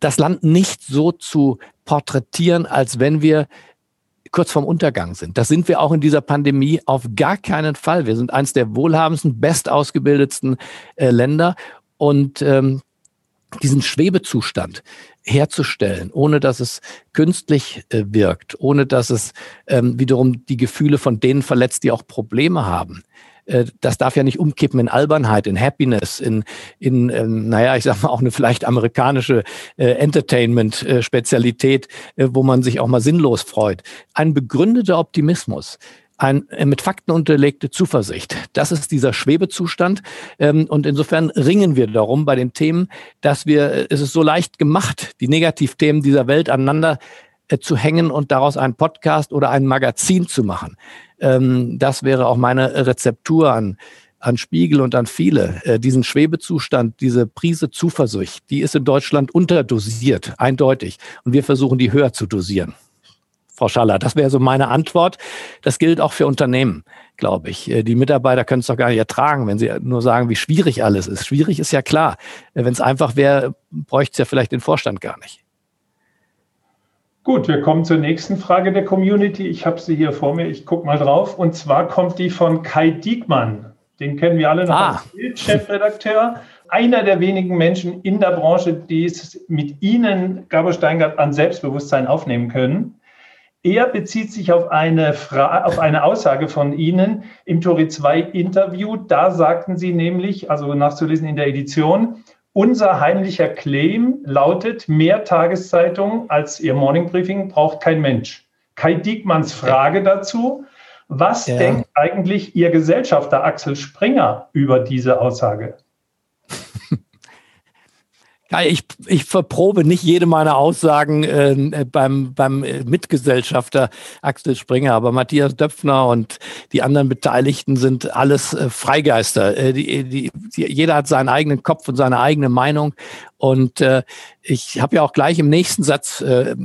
das Land nicht so zu porträtieren, als wenn wir kurz vorm Untergang sind. Das sind wir auch in dieser Pandemie auf gar keinen Fall. Wir sind eines der wohlhabendsten, bestausgebildetsten äh, Länder und ähm, diesen Schwebezustand herzustellen, ohne dass es künstlich äh, wirkt, ohne dass es ähm, wiederum die Gefühle von denen verletzt, die auch Probleme haben. Äh, das darf ja nicht umkippen in Albernheit, in Happiness, in, in ähm, naja, ich sag mal auch eine vielleicht amerikanische äh, Entertainment-Spezialität, äh, wo man sich auch mal sinnlos freut. Ein begründeter Optimismus ein äh, mit Fakten unterlegte Zuversicht. Das ist dieser Schwebezustand. Ähm, und insofern ringen wir darum bei den Themen, dass wir, äh, es ist so leicht gemacht, die Negativthemen dieser Welt aneinander äh, zu hängen und daraus einen Podcast oder ein Magazin zu machen. Ähm, das wäre auch meine Rezeptur an, an Spiegel und an viele. Äh, diesen Schwebezustand, diese Prise Zuversicht, die ist in Deutschland unterdosiert, eindeutig. Und wir versuchen, die höher zu dosieren. Frau Schaller, das wäre so meine Antwort. Das gilt auch für Unternehmen, glaube ich. Äh, die Mitarbeiter können es doch gar nicht ertragen, wenn sie nur sagen, wie schwierig alles ist. Schwierig ist ja klar. Äh, wenn es einfach wäre, bräuchte es ja vielleicht den Vorstand gar nicht. Gut, wir kommen zur nächsten Frage der Community. Ich habe sie hier vor mir, ich gucke mal drauf. Und zwar kommt die von Kai Diekmann. Den kennen wir alle noch ah. als Bildchefredakteur. Einer der wenigen Menschen in der Branche, die es mit Ihnen, Gabor Steingart, an Selbstbewusstsein aufnehmen können. Er bezieht sich auf eine, Fra auf eine Aussage von Ihnen im Tori 2 Interview. Da sagten Sie nämlich, also nachzulesen in der Edition, unser heimlicher Claim lautet, mehr Tageszeitungen als Ihr Morning Briefing braucht kein Mensch. Kai Diekmanns Frage dazu, was ja. denkt eigentlich Ihr Gesellschafter Axel Springer über diese Aussage? Ich, ich verprobe nicht jede meiner Aussagen äh, beim, beim Mitgesellschafter Axel Springer, aber Matthias Döpfner und die anderen Beteiligten sind alles äh, Freigeister. Äh, die, die, die, jeder hat seinen eigenen Kopf und seine eigene Meinung und äh, ich habe ja auch gleich im nächsten Satz äh,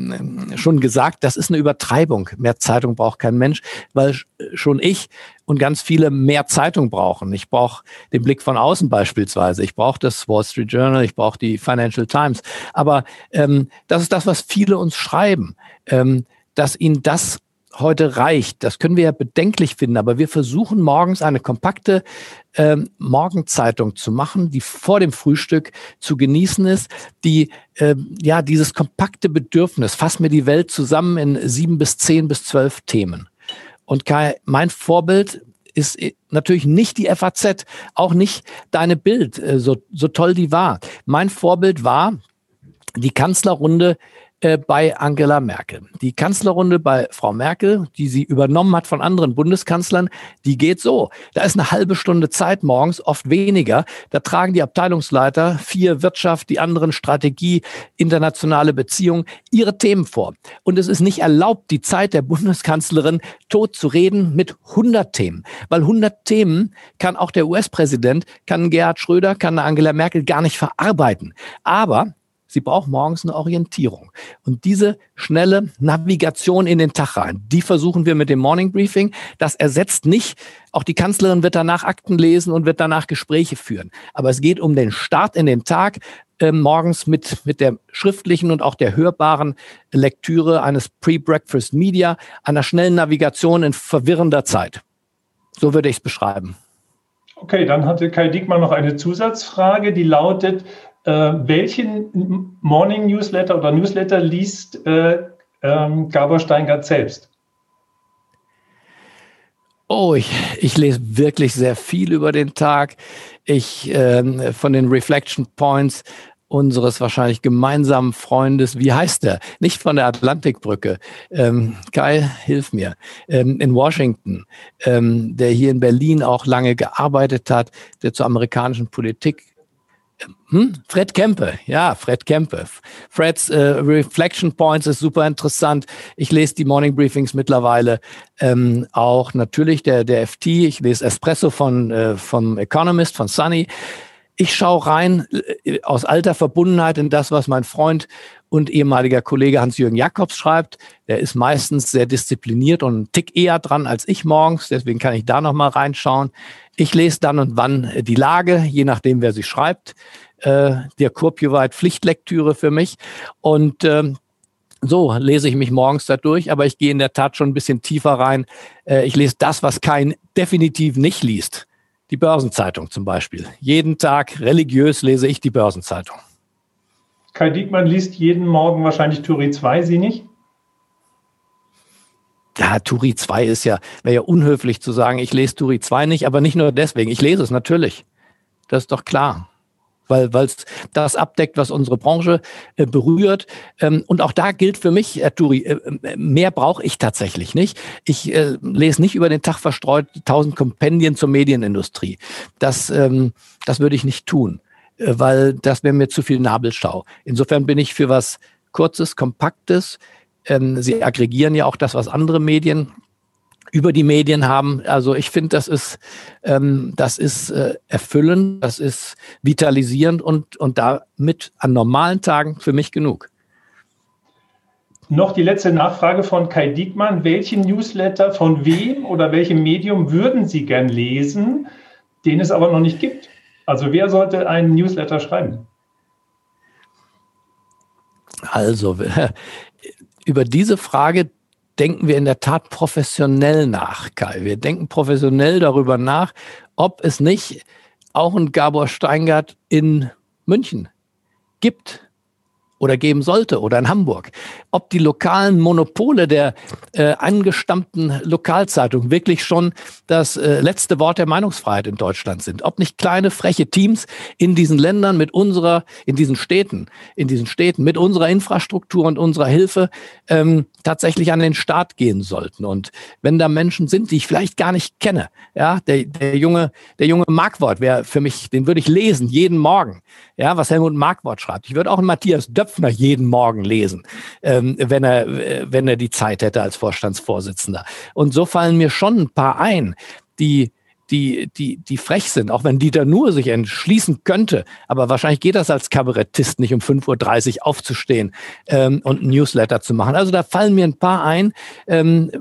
schon gesagt, das ist eine Übertreibung. Mehr Zeitung braucht kein Mensch, weil schon ich und ganz viele mehr Zeitung brauchen. Ich brauche den Blick von außen beispielsweise. Ich brauche das Wall Street Journal, ich brauche die Financial Times. Aber ähm, das ist das, was viele uns schreiben, ähm, dass ihnen das heute reicht. Das können wir ja bedenklich finden, aber wir versuchen morgens eine kompakte ähm, Morgenzeitung zu machen, die vor dem Frühstück zu genießen ist, die ähm, ja dieses kompakte Bedürfnis, fass mir die Welt zusammen in sieben bis zehn bis zwölf Themen. Und Kai, mein Vorbild ist äh, natürlich nicht die FAZ, auch nicht deine Bild, äh, so, so toll die war. Mein Vorbild war die Kanzlerrunde äh, bei Angela Merkel. Die Kanzlerrunde bei Frau Merkel, die sie übernommen hat von anderen Bundeskanzlern, die geht so. Da ist eine halbe Stunde Zeit morgens, oft weniger. Da tragen die Abteilungsleiter, vier Wirtschaft, die anderen Strategie, internationale Beziehungen, ihre Themen vor. Und es ist nicht erlaubt, die Zeit der Bundeskanzlerin tot zu reden mit 100 Themen. Weil 100 Themen kann auch der US-Präsident, kann Gerhard Schröder, kann Angela Merkel gar nicht verarbeiten. Aber Sie braucht morgens eine Orientierung. Und diese schnelle Navigation in den Tag rein, die versuchen wir mit dem Morning Briefing. Das ersetzt nicht, auch die Kanzlerin wird danach Akten lesen und wird danach Gespräche führen. Aber es geht um den Start in den Tag, äh, morgens mit, mit der schriftlichen und auch der hörbaren Lektüre eines Pre-Breakfast Media, einer schnellen Navigation in verwirrender Zeit. So würde ich es beschreiben. Okay, dann hatte Kai Diekmann noch eine Zusatzfrage, die lautet, äh, welchen Morning Newsletter oder Newsletter liest äh, ähm, Gabor Steingart selbst? Oh, ich, ich lese wirklich sehr viel über den Tag. Ich äh, von den Reflection Points unseres wahrscheinlich gemeinsamen Freundes, wie heißt der? Nicht von der Atlantikbrücke. Ähm, Kai, hilf mir. Ähm, in Washington, ähm, der hier in Berlin auch lange gearbeitet hat, der zur amerikanischen Politik Hm? Fred Kempe, ja, Fred Kempe. Freds äh, Reflection Points ist super interessant. Ich lese die Morning Briefings mittlerweile ähm, auch natürlich der, der FT. Ich lese Espresso von, äh, vom Economist, von Sunny. Ich schaue rein äh, aus alter Verbundenheit in das, was mein Freund und ehemaliger Kollege Hans-Jürgen Jakobs schreibt. Der ist meistens sehr diszipliniert und einen Tick eher dran als ich morgens. Deswegen kann ich da noch mal reinschauen. Ich lese dann und wann die Lage, je nachdem, wer sie schreibt. Äh, der Kurpjuweit Pflichtlektüre für mich. Und ähm, so lese ich mich morgens da durch, aber ich gehe in der Tat schon ein bisschen tiefer rein. Äh, ich lese das, was kein definitiv nicht liest. Die Börsenzeitung zum Beispiel. Jeden Tag religiös lese ich die Börsenzeitung. Kai Diekmann liest jeden Morgen wahrscheinlich Turi 2, Sie nicht? Ja, Turi 2 ist ja, wäre ja unhöflich zu sagen, ich lese Turi 2 nicht, aber nicht nur deswegen. Ich lese es natürlich. Das ist doch klar weil es das abdeckt, was unsere Branche äh, berührt. Ähm, und auch da gilt für mich, Herr Turi, äh, äh mehr brauche ich tatsächlich nicht. Ich äh, lese nicht über den Tag verstreut tausend Kompendien zur Medienindustrie. Das, ähm, das würde ich nicht tun, äh, weil das wäre mir zu viel Nabelschau. Insofern bin ich für was Kurzes, Kompaktes. Ähm, Sie aggregieren ja auch das, was andere Medien über die Medien haben. Also ich finde, das ist, ähm, das ist äh, erfüllend, das ist vitalisierend und, und damit an normalen Tagen für mich genug. Noch die letzte Nachfrage von Kai Diekmann. Welchen Newsletter von wem oder welchem Medium würden Sie gern lesen, den es aber noch nicht gibt? Also wer sollte einen Newsletter schreiben? Also über diese Frage denken wir in der Tat professionell nach, Kai. Wir denken professionell darüber nach, ob es nicht auch einen Gabor Steingart in München gibt oder geben sollte oder in Hamburg. Ob die lokalen Monopole der äh, angestammten Lokalzeitung wirklich schon das äh, letzte Wort der Meinungsfreiheit in Deutschland sind. Ob nicht kleine freche Teams in diesen Ländern mit unserer, in diesen Städten, in diesen Städten mit unserer Infrastruktur und unserer Hilfe ähm, tatsächlich an den Start gehen sollten. Und wenn da Menschen sind, die ich vielleicht gar nicht kenne, ja, der, der junge, der junge Markwort wäre für mich, den würde ich lesen jeden Morgen, ja, was Helmut Markwort schreibt. Ich würde auch einen Matthias Döpfner jeden Morgen lesen, ähm, wenn er, wenn er die Zeit hätte als Vorstandsvorsitzender. Und so fallen mir schon ein paar ein, die die, die, die frech sind, auch wenn Dieter nur sich entschließen könnte. Aber wahrscheinlich geht das als Kabarettist nicht um 5.30 Uhr aufzustehen ähm, und ein Newsletter zu machen. Also da fallen mir ein paar ein, ähm,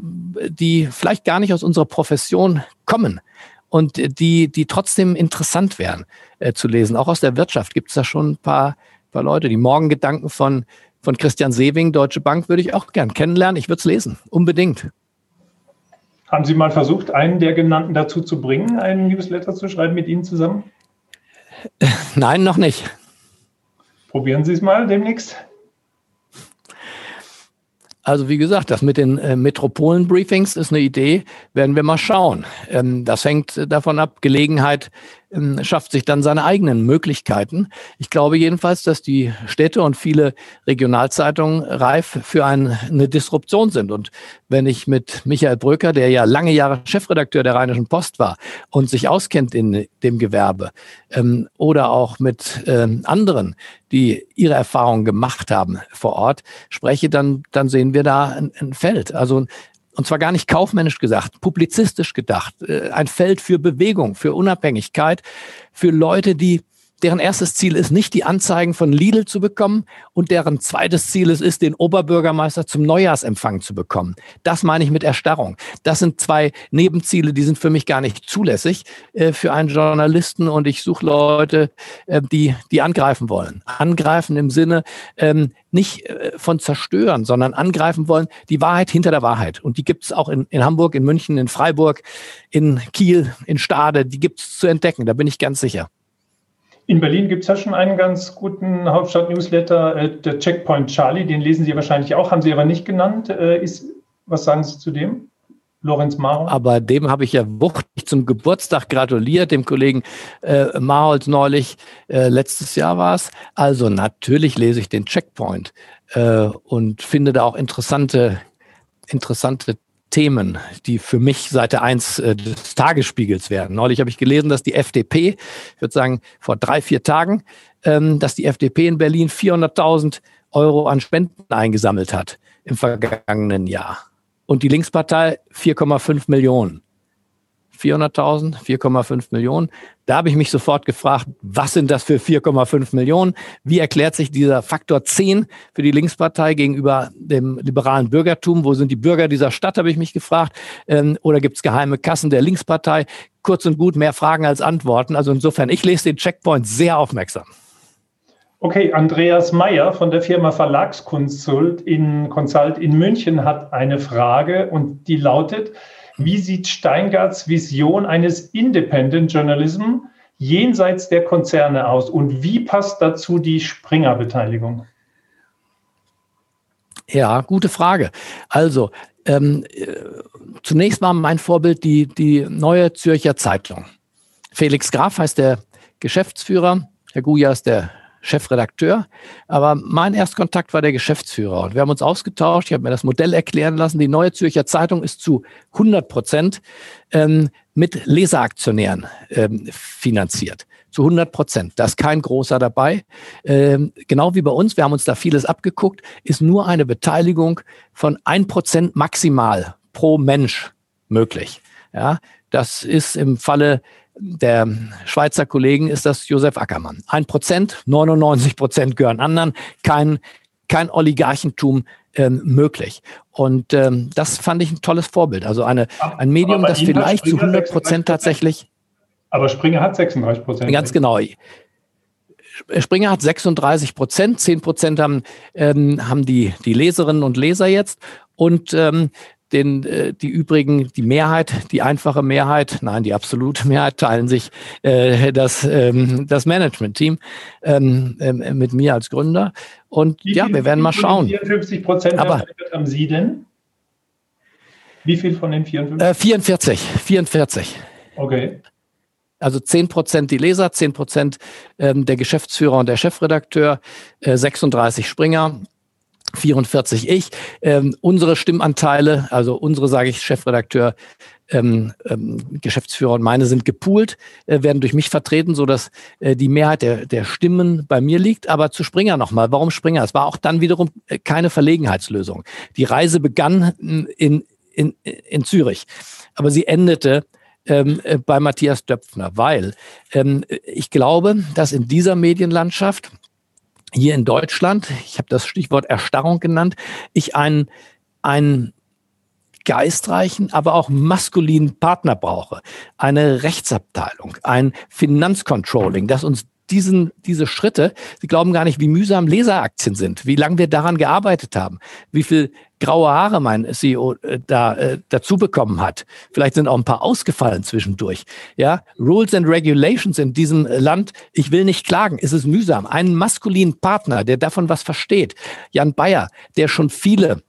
die vielleicht gar nicht aus unserer Profession kommen und die, die trotzdem interessant wären äh, zu lesen. Auch aus der Wirtschaft gibt es da schon ein paar, paar Leute. Die Morgengedanken von, von Christian Sewing, Deutsche Bank, würde ich auch gern kennenlernen. Ich würde es lesen, unbedingt. Haben Sie mal versucht, einen der genannten dazu zu bringen, einen Newsletter zu schreiben mit Ihnen zusammen? Nein, noch nicht. Probieren Sie es mal demnächst. Also wie gesagt, das mit den äh, Metropolen-Briefings ist eine Idee, werden wir mal schauen. Ähm, das hängt davon ab, Gelegenheit schafft sich dann seine eigenen Möglichkeiten. Ich glaube jedenfalls, dass die Städte und viele Regionalzeitungen reif für ein, eine Disruption sind. Und wenn ich mit Michael Bröcker, der ja lange Jahre Chefredakteur der Rheinischen Post war und sich auskennt in dem Gewerbe, ähm, oder auch mit ähm, anderen, die ihre Erfahrungen gemacht haben vor Ort, spreche, dann, dann sehen wir da ein, ein Feld. Also und zwar gar nicht kaufmännisch gesagt, publizistisch gedacht, äh, ein Feld für Bewegung, für Unabhängigkeit, für Leute, die deren erstes Ziel ist, nicht die Anzeigen von Lidl zu bekommen und deren zweites Ziel ist, ist, den Oberbürgermeister zum Neujahrsempfang zu bekommen. Das meine ich mit Erstarrung. Das sind zwei Nebenziele, die sind für mich gar nicht zulässig äh, für einen Journalisten und ich suche Leute, äh, die, die angreifen wollen. Angreifen im Sinne ähm, nicht äh, von zerstören, sondern angreifen wollen, die Wahrheit hinter der Wahrheit. Und die gibt es auch in, in Hamburg, in München, in Freiburg, in Kiel, in Stade, die gibt es zu entdecken, da bin ich ganz sicher. In Berlin gibt es ja schon einen ganz guten Hauptstadt-Newsletter, äh, der Checkpoint Charlie, den lesen Sie wahrscheinlich auch, haben Sie aber nicht genannt. Äh, ist, was sagen Sie zu dem? Lorenz Marol. Aber dem habe ich ja wuchtig zum Geburtstag gratuliert, dem Kollegen äh, Marholz neulich, äh, letztes Jahr war es. Also natürlich lese ich den Checkpoint äh, und finde da auch interessante, interessante Themen, die für mich Seite 1 äh, des Tagesspiegels werden. Neulich habe ich gelesen, dass die FDP, ich würde sagen vor drei, vier Tagen, ähm, dass die FDP in Berlin 400.000 Euro an Spenden eingesammelt hat im vergangenen Jahr. Und die Linkspartei 4,5 Millionen. 400.000, 4,5 Millionen. Da habe ich mich sofort gefragt, was sind das für 4,5 Millionen? Wie erklärt sich dieser Faktor 10 für die Linkspartei gegenüber dem liberalen Bürgertum? Wo sind die Bürger dieser Stadt, habe ich mich gefragt. Ähm, oder gibt es geheime Kassen der Linkspartei? Kurz und gut, mehr Fragen als Antworten. Also insofern, ich lese den Checkpoint sehr aufmerksam. Okay, Andreas Meyer von der Firma Verlagskonsult in, Consult in München hat eine Frage und die lautet, wie sieht Steingarts Vision eines Independent Journalism jenseits der Konzerne aus und wie passt dazu die Springer-Beteiligung? Ja, gute Frage. Also, ähm, äh, zunächst mal mein Vorbild die, die neue Zürcher Zeitung. Felix Graf heißt der Geschäftsführer, Herr Guja ist der Chefredakteur. Aber mein Erstkontakt war der Geschäftsführer. Und wir haben uns ausgetauscht. Ich habe mir das Modell erklären lassen. Die Neue Zürcher Zeitung ist zu 100 Prozent ähm, mit Leseraktionären ähm, finanziert. Zu 100 Prozent. Da ist kein großer dabei. Ähm, genau wie bei uns, wir haben uns da vieles abgeguckt, ist nur eine Beteiligung von 1 Prozent maximal pro Mensch möglich. Ja, das ist im Falle der Schweizer Kollegen ist das Josef Ackermann. Ein Prozent, 99 Prozent gehören anderen, kein, kein Oligarchentum ähm, möglich. Und ähm, das fand ich ein tolles Vorbild. Also eine, ein Medium, das vielleicht zu 100 Prozent tatsächlich. Aber Springer hat 36 Prozent. Ganz genau. Springer hat 36 Prozent, 10 Prozent haben, ähm, haben die, die Leserinnen und Leser jetzt. Und ähm, den, äh, die übrigen, die Mehrheit, die einfache Mehrheit, nein, die absolute Mehrheit teilen sich äh, das, ähm, das Management-Team ähm, äh, mit mir als Gründer. Und Wie ja, wir werden mal schauen. 54 Prozent Aber, haben Sie denn? Wie viel von den 54? Äh, 44, 44. Okay. Also 10 Prozent die Leser, 10 Prozent ähm, der Geschäftsführer und der Chefredakteur, äh, 36 Springer, 44 ich. Ähm, unsere Stimmanteile, also unsere, sage ich, Chefredakteur, ähm, ähm, Geschäftsführer und meine sind gepoolt, äh, werden durch mich vertreten, so dass äh, die Mehrheit der, der Stimmen bei mir liegt. Aber zu Springer nochmal. Warum Springer? Es war auch dann wiederum äh, keine Verlegenheitslösung. Die Reise begann in, in, in Zürich, aber sie endete ähm, äh, bei Matthias Döpfner, weil ähm, ich glaube, dass in dieser Medienlandschaft hier in Deutschland, ich habe das Stichwort Erstarrung genannt, ich einen, einen geistreichen, aber auch maskulinen Partner brauche. Eine Rechtsabteilung, ein Finanzcontrolling, das uns diesen, diese Schritte, Sie glauben gar nicht, wie mühsam Leseraktien sind, wie lange wir daran gearbeitet haben, wie viel graue Haare mein CEO äh, da äh, dazu bekommen hat. Vielleicht sind auch ein paar ausgefallen zwischendurch. Ja, Rules and Regulations in diesem Land. Ich will nicht klagen. Es ist mühsam. Einen maskulinen Partner, der davon was versteht. Jan Bayer, der schon viele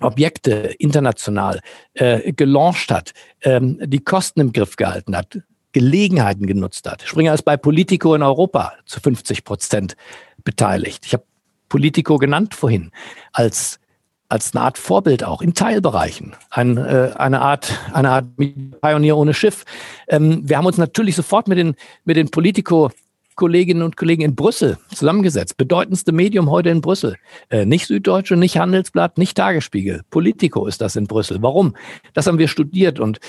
Objekte international äh, gelauncht hat, ähm, die Kosten im Griff gehalten hat, Gelegenheiten genutzt hat. Springer ist bei Politico in Europa zu 50 Prozent beteiligt. Ich habe Politico genannt vorhin als als eine Art Vorbild auch in Teilbereichen, ein, äh, eine Art eine Art Pionier ohne Schiff. Ähm, wir haben uns natürlich sofort mit den mit den Politico Kolleginnen und Kollegen in Brüssel zusammengesetzt. Bedeutendste Medium heute in Brüssel. Äh, nicht Süddeutsche, nicht Handelsblatt, nicht Tagesspiegel. Politico ist das in Brüssel. Warum? Das haben wir studiert und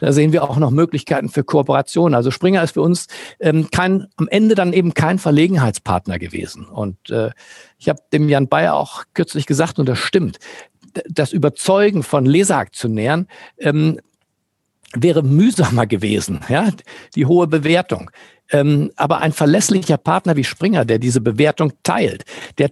da sehen wir auch noch Möglichkeiten für Kooperation. Also Springer ist für uns ähm, kein, am Ende dann eben kein Verlegenheitspartner gewesen. Und äh, ich habe dem Jan Bayer auch kürzlich gesagt, und das stimmt, das Überzeugen von Leseraktionären ähm, wäre mühsamer gewesen, ja, die hohe Bewertung. Ähm, aber ein verlässlicher Partner wie Springer, der diese Bewertung teilt, der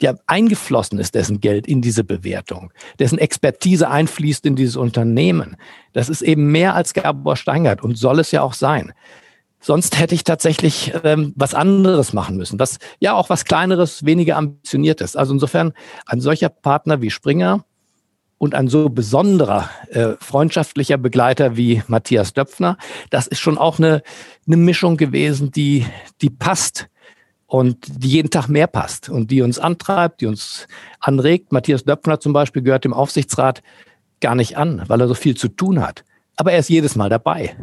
ja eingeflossen ist, dessen Geld in diese Bewertung, dessen Expertise einfließt in dieses Unternehmen. Das ist eben mehr als Gabor Steingart und soll es ja auch sein. Sonst hätte ich tatsächlich ähm, was anderes machen müssen, was ja auch was kleineres, weniger ambitioniertes. Also insofern ein solcher Partner wie Springer und ein so besonderer äh, freundschaftlicher Begleiter wie Matthias Döpfner, das ist schon auch eine, eine Mischung gewesen, die, die passt und die jeden Tag mehr passt und die uns antreibt, die uns anregt. Matthias Döpfner zum Beispiel gehört dem Aufsichtsrat gar nicht an, weil er so viel zu tun hat. Aber er ist jedes Mal dabei.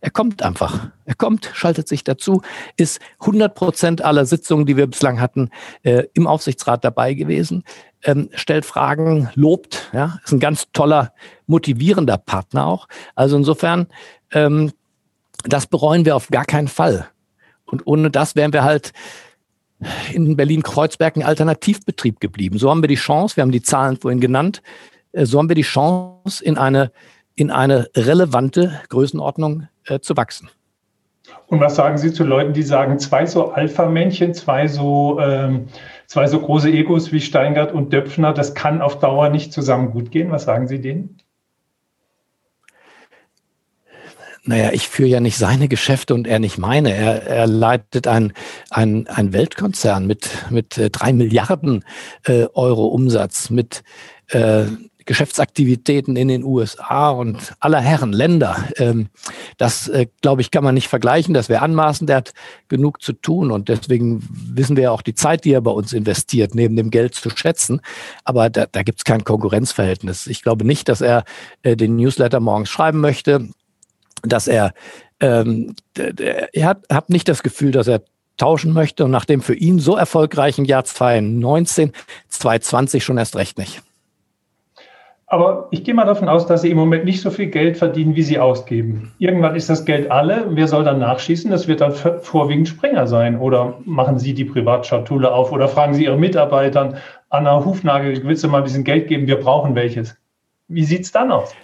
Er kommt einfach. Er kommt, schaltet sich dazu, ist 100 Prozent aller Sitzungen, die wir bislang hatten, äh, im Aufsichtsrat dabei gewesen, ähm, stellt Fragen, lobt, ja, ist ein ganz toller, motivierender Partner auch. Also insofern, ähm, das bereuen wir auf gar keinen Fall. Und ohne das wären wir halt in Berlin-Kreuzberg ein Alternativbetrieb geblieben. So haben wir die Chance, wir haben die Zahlen vorhin genannt, äh, so haben wir die Chance, in eine, in eine relevante Größenordnung äh, zu wachsen. Und was sagen Sie zu Leuten, die sagen, zwei so Alpha-Männchen, zwei so, ähm, zwei so große Egos wie Steingart und Döpfner, das kann auf Dauer nicht zusammen gut gehen? Was sagen Sie denen? Naja, ich führe ja nicht seine Geschäfte und er nicht meine. Er, er leitet ein, ein, ein Weltkonzern mit, mit äh, drei Milliarden äh, Euro Umsatz, mit äh, Geschäftsaktivitäten in den USA und aller Herren Länder. Ähm, das, äh, glaube ich, kann man nicht vergleichen. Das wäre anmaßend. Er hat genug zu tun und deswegen wissen wir ja auch die Zeit, die er bei uns investiert, neben dem Geld zu schätzen. Aber da, da gibt es kein Konkurrenzverhältnis. Ich glaube nicht, dass er äh, den Newsletter morgens schreiben möchte dass er, ähm, er hat, hat nicht das Gefühl, dass er tauschen möchte und nach dem für ihn so erfolgreichen Jahr 2019, 2020 schon erst recht nicht. Aber ich gehe mal davon aus, dass Sie im Moment nicht so viel Geld verdienen, wie Sie ausgeben. Irgendwann ist das Geld alle. Wer soll dann nachschießen? Das wird dann vorwiegend Springer sein. Oder machen Sie die Privatschatulle auf oder fragen Sie Ihre Mitarbeitern, Anna Hufnagel, willst du mal ein bisschen Geld geben? Wir brauchen welches. Wie sieht es dann aus?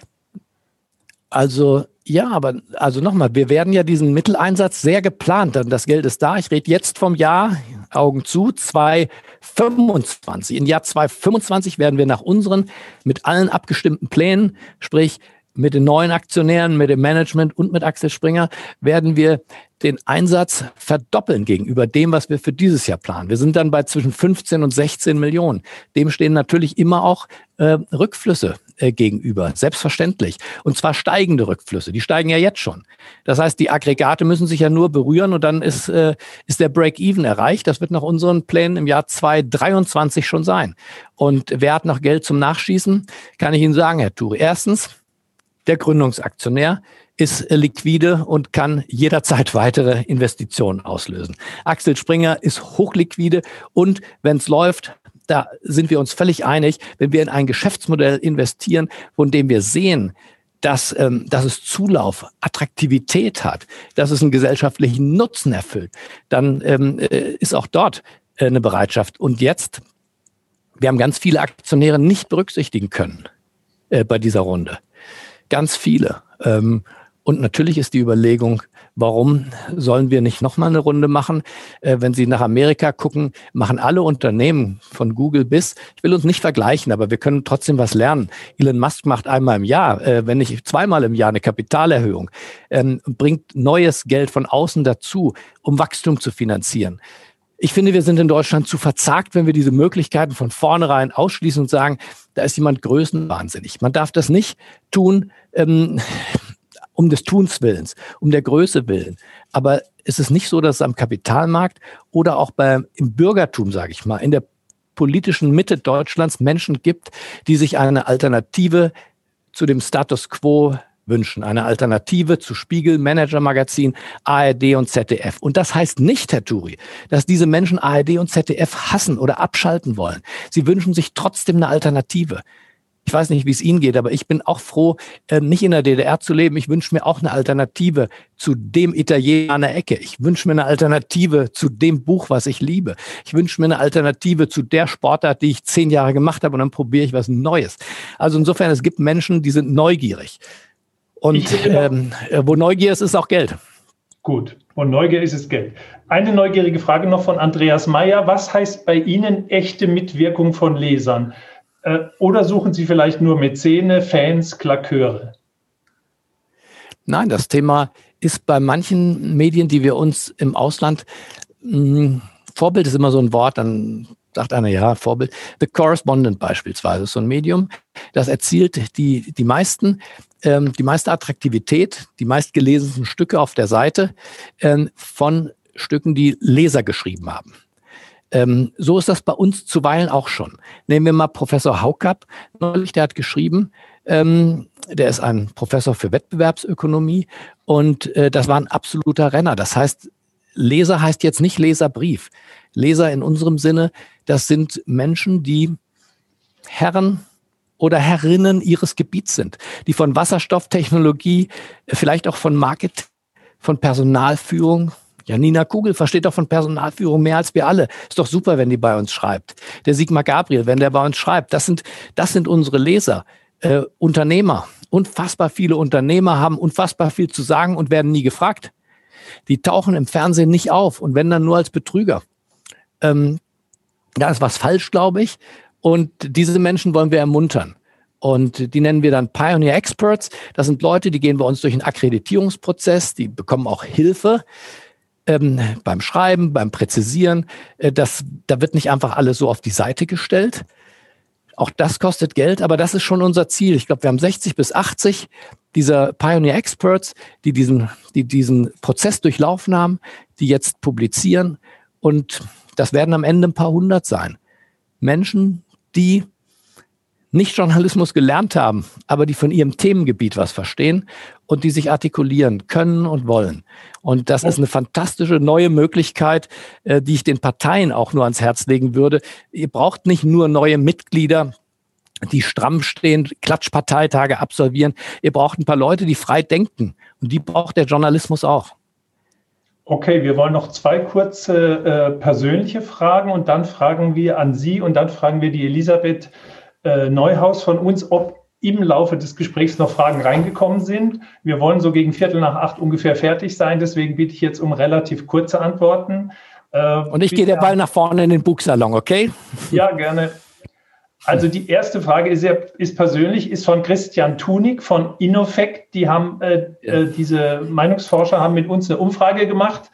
Also ja, aber also nochmal, wir werden ja diesen Mitteleinsatz sehr geplant. Das Geld ist da. Ich rede jetzt vom Jahr, Augen zu, 2025. Im Jahr 2025 werden wir nach unseren mit allen abgestimmten Plänen, sprich mit den neuen Aktionären, mit dem Management und mit Axel Springer, werden wir den Einsatz verdoppeln gegenüber dem, was wir für dieses Jahr planen. Wir sind dann bei zwischen 15 und 16 Millionen. Dem stehen natürlich immer auch äh, Rückflüsse äh, gegenüber, selbstverständlich. Und zwar steigende Rückflüsse, die steigen ja jetzt schon. Das heißt, die Aggregate müssen sich ja nur berühren und dann ist, äh, ist der Break-Even erreicht. Das wird nach unseren Plänen im Jahr 2023 schon sein. Und wer hat noch Geld zum Nachschießen? Kann ich Ihnen sagen, Herr Turi. Erstens, der Gründungsaktionär ist liquide und kann jederzeit weitere Investitionen auslösen. Axel Springer ist hochliquide und wenn es läuft, da sind wir uns völlig einig, wenn wir in ein Geschäftsmodell investieren, von dem wir sehen, dass, ähm, dass es Zulauf, Attraktivität hat, dass es einen gesellschaftlichen Nutzen erfüllt, dann ähm, äh, ist auch dort äh, eine Bereitschaft. Und jetzt, wir haben ganz viele Aktionäre nicht berücksichtigen können äh, bei dieser Runde. Ganz viele. Ähm, und natürlich ist die Überlegung, warum sollen wir nicht nochmal eine Runde machen? Äh, wenn Sie nach Amerika gucken, machen alle Unternehmen von Google bis, ich will uns nicht vergleichen, aber wir können trotzdem was lernen. Elon Musk macht einmal im Jahr, äh, wenn nicht zweimal im Jahr eine Kapitalerhöhung, ähm, bringt neues Geld von außen dazu, um Wachstum zu finanzieren. Ich finde, wir sind in Deutschland zu verzagt, wenn wir diese Möglichkeiten von vornherein ausschließen und sagen, da ist jemand größenwahnsinnig. Man darf das nicht tun. Ähm, um des Tuns Willens, um der Größe willen. Aber es ist nicht so, dass es am Kapitalmarkt oder auch beim, im Bürgertum, sage ich mal, in der politischen Mitte Deutschlands Menschen gibt, die sich eine Alternative zu dem Status quo wünschen. Eine Alternative zu Spiegel, Manager Magazin, ARD und ZDF. Und das heißt nicht, Herr Turi, dass diese Menschen ARD und ZDF hassen oder abschalten wollen. Sie wünschen sich trotzdem eine Alternative. Ich weiß nicht, wie es Ihnen geht, aber ich bin auch froh, äh, nicht in der DDR zu leben. Ich wünsche mir auch eine Alternative zu dem Italiener an der Ecke. Ich wünsche mir eine Alternative zu dem Buch, was ich liebe. Ich wünsche mir eine Alternative zu der Sportart, die ich zehn Jahre gemacht habe und dann probiere ich was Neues. Also insofern, es gibt Menschen, die sind neugierig. Und ähm, äh, wo Neugier ist, ist auch Geld. Gut, und Neugier ist es Geld. Eine neugierige Frage noch von Andreas Meyer. Was heißt bei Ihnen echte Mitwirkung von Lesern? Äh, oder suchen Sie vielleicht nur Mäzene, Fans, Klaköre? Nein, das Thema ist bei manchen Medien, die wir uns im Ausland, mh, hm, Vorbild ist immer so ein Wort, dann sagt einer, ja, Vorbild. The Correspondent beispielsweise, so ein Medium, das erzielt die, die meisten, ähm, die meiste Attraktivität, die meistgelesenen Stücke auf der Seite ähm, von Stücken, die Leser geschrieben haben. Ähm, so ist das bei uns zuweilen auch schon. Nehmen wir mal Professor Haukapp neulich, der hat geschrieben, Ähm, der ist ein Professor für Wettbewerbsökonomie und äh, das war ein absoluter Renner. Das heißt, Leser heißt jetzt nicht Leserbrief. Leser in unserem Sinne, das sind Menschen, die Herren oder Herrinnen ihres Gebiets sind, die von Wasserstofftechnologie, vielleicht auch von Marketing, von Personalführung, Janina Kugel versteht doch von Personalführung mehr als wir alle. Ist doch super, wenn die bei uns schreibt. Der Sigmar Gabriel, wenn der bei uns schreibt, das sind, das sind unsere Leser. Äh, Unternehmer, unfassbar viele Unternehmer haben unfassbar viel zu sagen und werden nie gefragt. Die tauchen im Fernsehen nicht auf und wenn dann nur als Betrüger. Ähm, da ist was falsch, glaube ich. Und diese Menschen wollen wir ermuntern. Und die nennen wir dann Pioneer Experts. Das sind Leute, die gehen bei uns durch einen Akkreditierungsprozess, die bekommen auch Hilfe ähm, beim Schreiben, beim Präzisieren. Äh, das, da wird nicht einfach alles so auf die Seite gestellt. Auch das kostet Geld, aber das ist schon unser Ziel. Ich glaube, wir haben 60 bis 80 dieser Pioneer Experts, die diesen, die diesen Prozess durchlaufen haben, die jetzt publizieren. Und das werden am Ende ein paar hundert sein. Menschen, die nicht Journalismus gelernt haben, aber die von ihrem Themengebiet was verstehen und die sich artikulieren können und wollen. Und das ist eine fantastische neue Möglichkeit, äh, die ich den Parteien auch nur ans Herz legen würde. Ihr braucht nicht nur neue Mitglieder, die stramm stehen, Klatschparteitage absolvieren. Ihr braucht ein paar Leute, die frei denken. Und die braucht der Journalismus auch. Okay, wir wollen noch zwei kurze äh, persönliche Fragen und dann fragen wir an Sie und dann fragen wir die Elisabeth äh, Neuhaus von uns, ob im Laufe des Gesprächs noch Fragen reingekommen sind. Wir wollen so gegen Viertel nach acht ungefähr fertig sein, deswegen bitte ich jetzt um relativ kurze Antworten. Äh, Und ich gehe der Ball nach vorne in den Buchsalon, okay? Ja, gerne. Also die erste Frage ist, ist persönlich, ist von Christian Tunig von Innofect. Die haben, äh, äh, diese Meinungsforscher haben mit uns eine Umfrage gemacht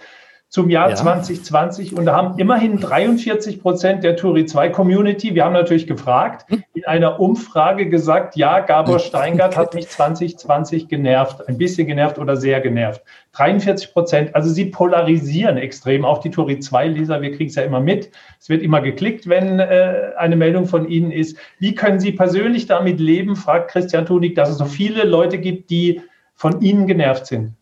zum Jahr ja. 2020 und da haben immerhin 43 Prozent der Turi 2 Community, wir haben natürlich gefragt, hm? in einer Umfrage gesagt, ja, Gabor Steingart hat mich 2020 genervt, ein bisschen genervt oder sehr genervt. 43 Prozent, also sie polarisieren extrem, auch die Turi 2 Leser, wir kriegen es ja immer mit. Es wird immer geklickt, wenn äh, eine Meldung von Ihnen ist. Wie können Sie persönlich damit leben, fragt Christian Tunig, dass es so viele Leute gibt, die von Ihnen genervt sind?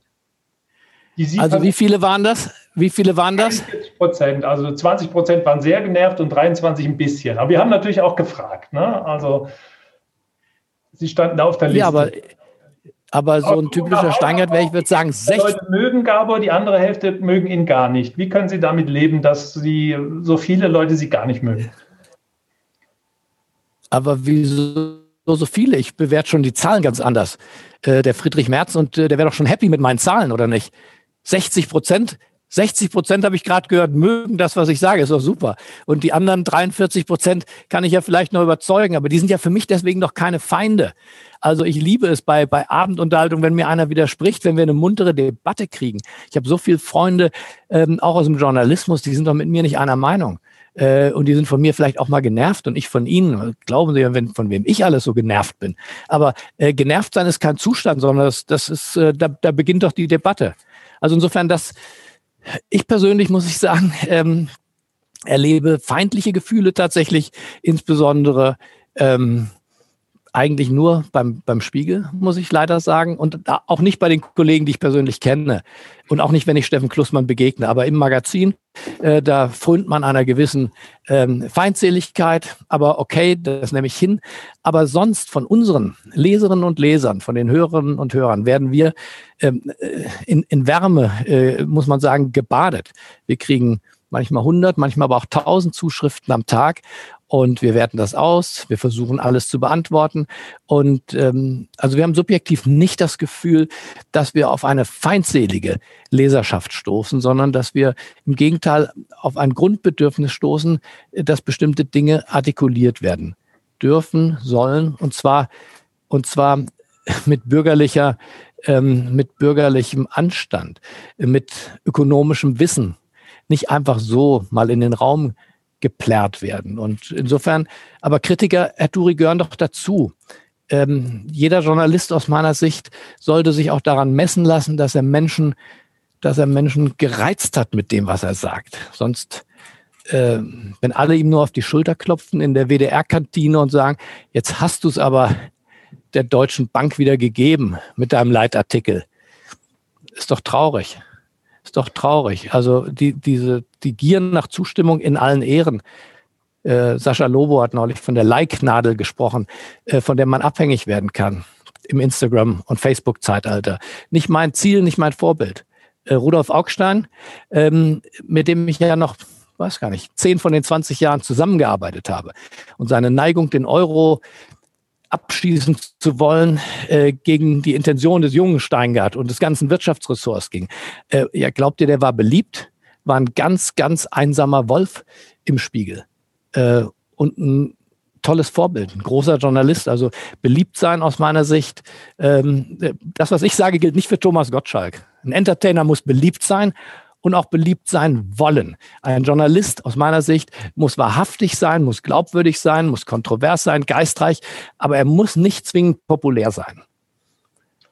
Also wie viele waren das? Wie viele waren das? 40 Prozent. Also 20 Prozent waren sehr genervt und 23 ein bisschen. Aber wir haben natürlich auch gefragt. Ne? Also sie standen da auf der Liste. Ja, aber, aber so ein typischer Steingart wäre, ich würde sagen, 60. Leute mögen Gabor, die andere Hälfte mögen ihn gar nicht. Wie können Sie damit leben, dass Sie so viele Leute Sie gar nicht mögen? Aber wieso so viele? Ich bewerte schon die Zahlen ganz anders. Äh, der Friedrich Merz und äh, der wäre doch schon happy mit meinen Zahlen, oder nicht? 60 Prozent 60 Prozent habe ich gerade gehört, mögen das, was ich sage, ist doch super. Und die anderen 43 Prozent kann ich ja vielleicht noch überzeugen, aber die sind ja für mich deswegen doch keine Feinde. Also ich liebe es bei, bei Abendunterhaltung, wenn mir einer widerspricht, wenn wir eine muntere Debatte kriegen. Ich habe so viele Freunde, ähm, auch aus dem Journalismus, die sind doch mit mir nicht einer Meinung. Äh, und die sind von mir vielleicht auch mal genervt und ich von ihnen. Glauben Sie wenn, von wem ich alles so genervt bin. Aber äh, genervt sein ist kein Zustand, sondern das, das ist, äh, da, da beginnt doch die Debatte. Also insofern, das, ich persönlich muss ich sagen, ähm, erlebe feindliche Gefühle tatsächlich, insbesondere ähm, eigentlich nur beim, beim Spiegel, muss ich leider sagen. Und auch nicht bei den Kollegen, die ich persönlich kenne. Und auch nicht, wenn ich Steffen Klussmann begegne. Aber im Magazin, äh, da frönt man einer gewissen ähm, Feindseligkeit. Aber okay, das nehme ich hin. Aber sonst von unseren Leserinnen und Lesern, von den Hörerinnen und Hörern, werden wir ähm, äh, in, in Wärme, äh, muss man sagen, gebadet. Wir kriegen manchmal 100, manchmal aber auch 1000 Zuschriften am Tag und wir werten das aus. Wir versuchen alles zu beantworten. Und ähm, also wir haben subjektiv nicht das Gefühl, dass wir auf eine feindselige Leserschaft stoßen, sondern dass wir im Gegenteil auf ein Grundbedürfnis stoßen, dass bestimmte Dinge artikuliert werden dürfen, sollen und zwar und zwar mit bürgerlicher ähm, mit bürgerlichem Anstand, mit ökonomischem Wissen, nicht einfach so mal in den Raum geplärrt werden. Und insofern, aber Kritiker, Herr Turi, gehören doch dazu. Ähm, jeder Journalist aus meiner Sicht sollte sich auch daran messen lassen, dass er Menschen, dass er Menschen gereizt hat mit dem, was er sagt. Sonst, äh, wenn alle ihm nur auf die Schulter klopfen in der WDR-Kantine und sagen, jetzt hast du es aber der Deutschen Bank wieder gegeben mit deinem Leitartikel. Ist doch traurig. Ist doch traurig. Also die, diese, die Gier nach Zustimmung in allen Ehren. Äh, Sascha Lobo hat neulich von der Like-Nadel gesprochen, äh, von der man abhängig werden kann im Instagram- und Facebook-Zeitalter. Nicht mein Ziel, nicht mein Vorbild. Äh, Rudolf Augstein, ähm, mit dem ich ja noch, weiß gar nicht, zehn von den 20 Jahren zusammengearbeitet habe und seine Neigung, den Euro abschließen zu wollen äh, gegen die Intention des jungen Steingart und des ganzen Wirtschaftsressorts ging. Äh, ja, glaubt ihr, der war beliebt? War ein ganz, ganz einsamer Wolf im Spiegel. Äh, und ein tolles Vorbild, ein großer Journalist, also beliebt sein aus meiner Sicht. Ähm, das, was ich sage, gilt nicht für Thomas Gottschalk. Ein Entertainer muss beliebt sein und auch beliebt sein wollen. Ein Journalist aus meiner Sicht muss wahrhaftig sein, muss glaubwürdig sein, muss kontrovers sein, geistreich, aber er muss nicht zwingend populär sein.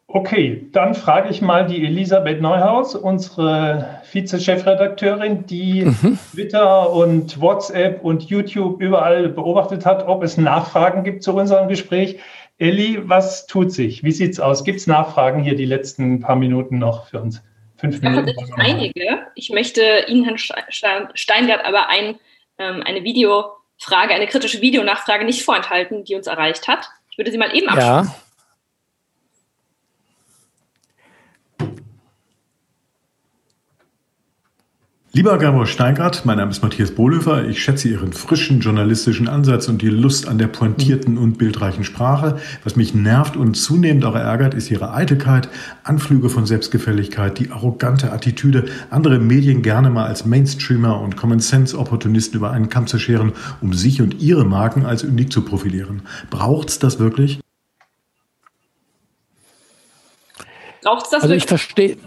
Okay, dann frage ich mal die Elisabeth Neuhaus, unsere Vize-Chefredakteurin, die mhm. Twitter und WhatsApp und YouTube überall beobachtet hat, ob es Nachfragen gibt zu unserem Gespräch. Elli, was tut sich? Wie sieht es aus? Gibt es Nachfragen hier die letzten paar Minuten noch für uns? Fünf ja, Minuten. Tatsächlich einige. Ich möchte Ihnen, Herrn Steingart, aber ein, ähm, eine Videofrage, eine kritische Videonachfrage nicht vorenthalten, die uns erreicht hat. Ich würde sie mal eben abschließen. Ja. Lieber Gabor Steingart, mein Name ist Matthias Bohlöfer. Ich schätze Ihren frischen journalistischen Ansatz und die Lust an der pointierten und bildreichen Sprache. Was mich nervt und zunehmend auch ärgert, ist Ihre Eitelkeit, Anflüge von Selbstgefälligkeit, die arrogante Attitüde, andere Medien gerne mal als Mainstreamer und Common-Sense-Opportunisten über einen Kamm zu scheren, um sich und ihre Marken als unik zu profilieren. Braucht's das wirklich? Braucht's das also wirklich? ich verstehe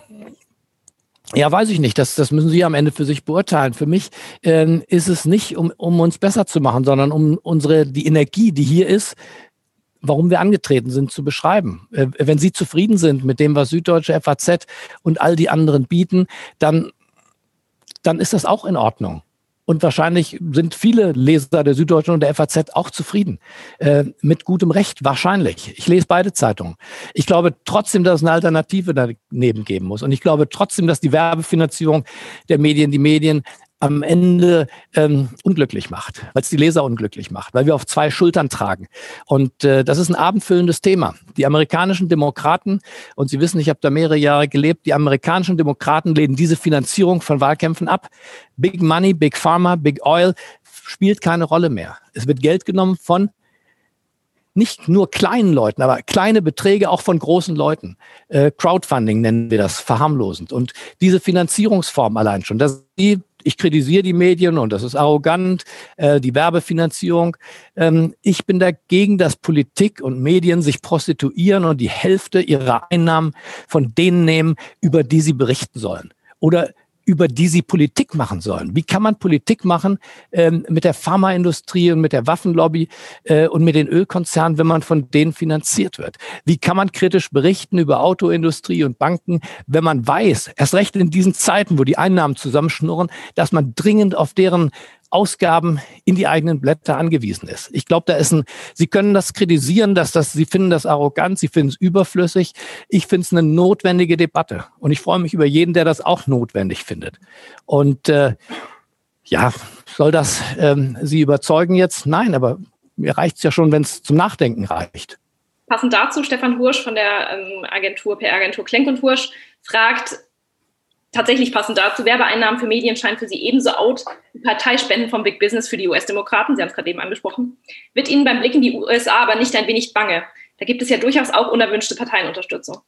ja, weiß ich nicht. Das, das müssen Sie am Ende für sich beurteilen. Für mich ähm, ist es nicht, um, um uns besser zu machen, sondern um unsere, die Energie, die hier ist, warum wir angetreten sind, zu beschreiben. Äh, wenn Sie zufrieden sind mit dem, was Süddeutsche FAZ und all die anderen bieten, dann, dann ist das auch in Ordnung. Und wahrscheinlich sind viele Leser der Süddeutschen und der FAZ auch zufrieden. Äh, mit gutem Recht, wahrscheinlich. Ich lese beide Zeitungen. Ich glaube trotzdem, dass es eine Alternative daneben geben muss. Und ich glaube trotzdem, dass die Werbefinanzierung der Medien, die Medien am Ende ähm, unglücklich macht, weil es die Leser unglücklich macht, weil wir auf zwei Schultern tragen. Und äh, das ist ein abendfüllendes Thema. Die amerikanischen Demokraten, und Sie wissen, ich habe da mehrere Jahre gelebt, die amerikanischen Demokraten lehnen diese Finanzierung von Wahlkämpfen ab. Big Money, Big Pharma, Big Oil spielt keine Rolle mehr. Es wird Geld genommen von nicht nur kleinen Leuten, aber kleine Beträge auch von großen Leuten. Äh, Crowdfunding nennen wir das verharmlosend. Und diese Finanzierungsform allein schon, dass die ich kritisiere die Medien und das ist arrogant, äh, die Werbefinanzierung. Ähm, ich bin dagegen, dass Politik und Medien sich prostituieren und die Hälfte ihrer Einnahmen von denen nehmen, über die sie berichten sollen. Oder über die sie Politik machen sollen. Wie kann man Politik machen ähm, mit der Pharmaindustrie und mit der Waffenlobby äh, und mit den Ölkonzernen, wenn man von denen finanziert wird? Wie kann man kritisch berichten über Autoindustrie und Banken, wenn man weiß, erst recht in diesen Zeiten, wo die Einnahmen zusammenschnurren, dass man dringend auf deren Ausgaben in die eigenen Blätter angewiesen ist. Ich glaube, da ist ein, Sie können das kritisieren, dass das, Sie finden das arrogant, Sie finden es überflüssig. Ich finde es eine notwendige Debatte. Und ich freue mich über jeden, der das auch notwendig findet. Und äh, ja, soll das ähm, Sie überzeugen jetzt? Nein, aber mir reicht es ja schon, wenn es zum Nachdenken reicht. Passend dazu, Stefan Hursch von der ähm, Agentur, PR-Agentur Klenk und Hursch fragt, tatsächlich passend dazu, Werbeeinnahmen für Medien scheinen für Sie ebenso out wie Parteispenden vom Big Business für die US-Demokraten. Sie haben es gerade eben angesprochen. Wird Ihnen beim Blick in die USA aber nicht ein wenig bange? Da gibt es ja durchaus auch unerwünschte Parteienunterstützung.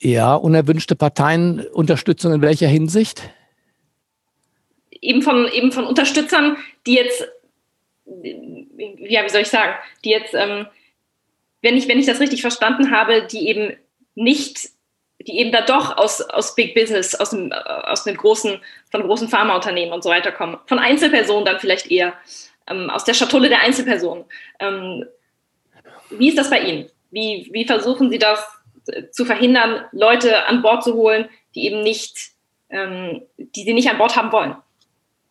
Ja, unerwünschte Parteienunterstützung in welcher Hinsicht? Eben von, eben von Unterstützern, die jetzt, ja, wie soll ich sagen, die jetzt, ähm, wenn, ich, wenn ich das richtig verstanden habe, die eben nicht, die eben da doch aus, aus Big Business, aus, dem, aus den großen, von großen Pharmaunternehmen und so weiter kommen. Von Einzelpersonen dann vielleicht eher, ähm, aus der Schatulle der Einzelpersonen. Ähm, wie ist das bei Ihnen? Wie, wie versuchen Sie das zu verhindern, Leute an Bord zu holen, die eben nicht, ähm, die Sie nicht an Bord haben wollen?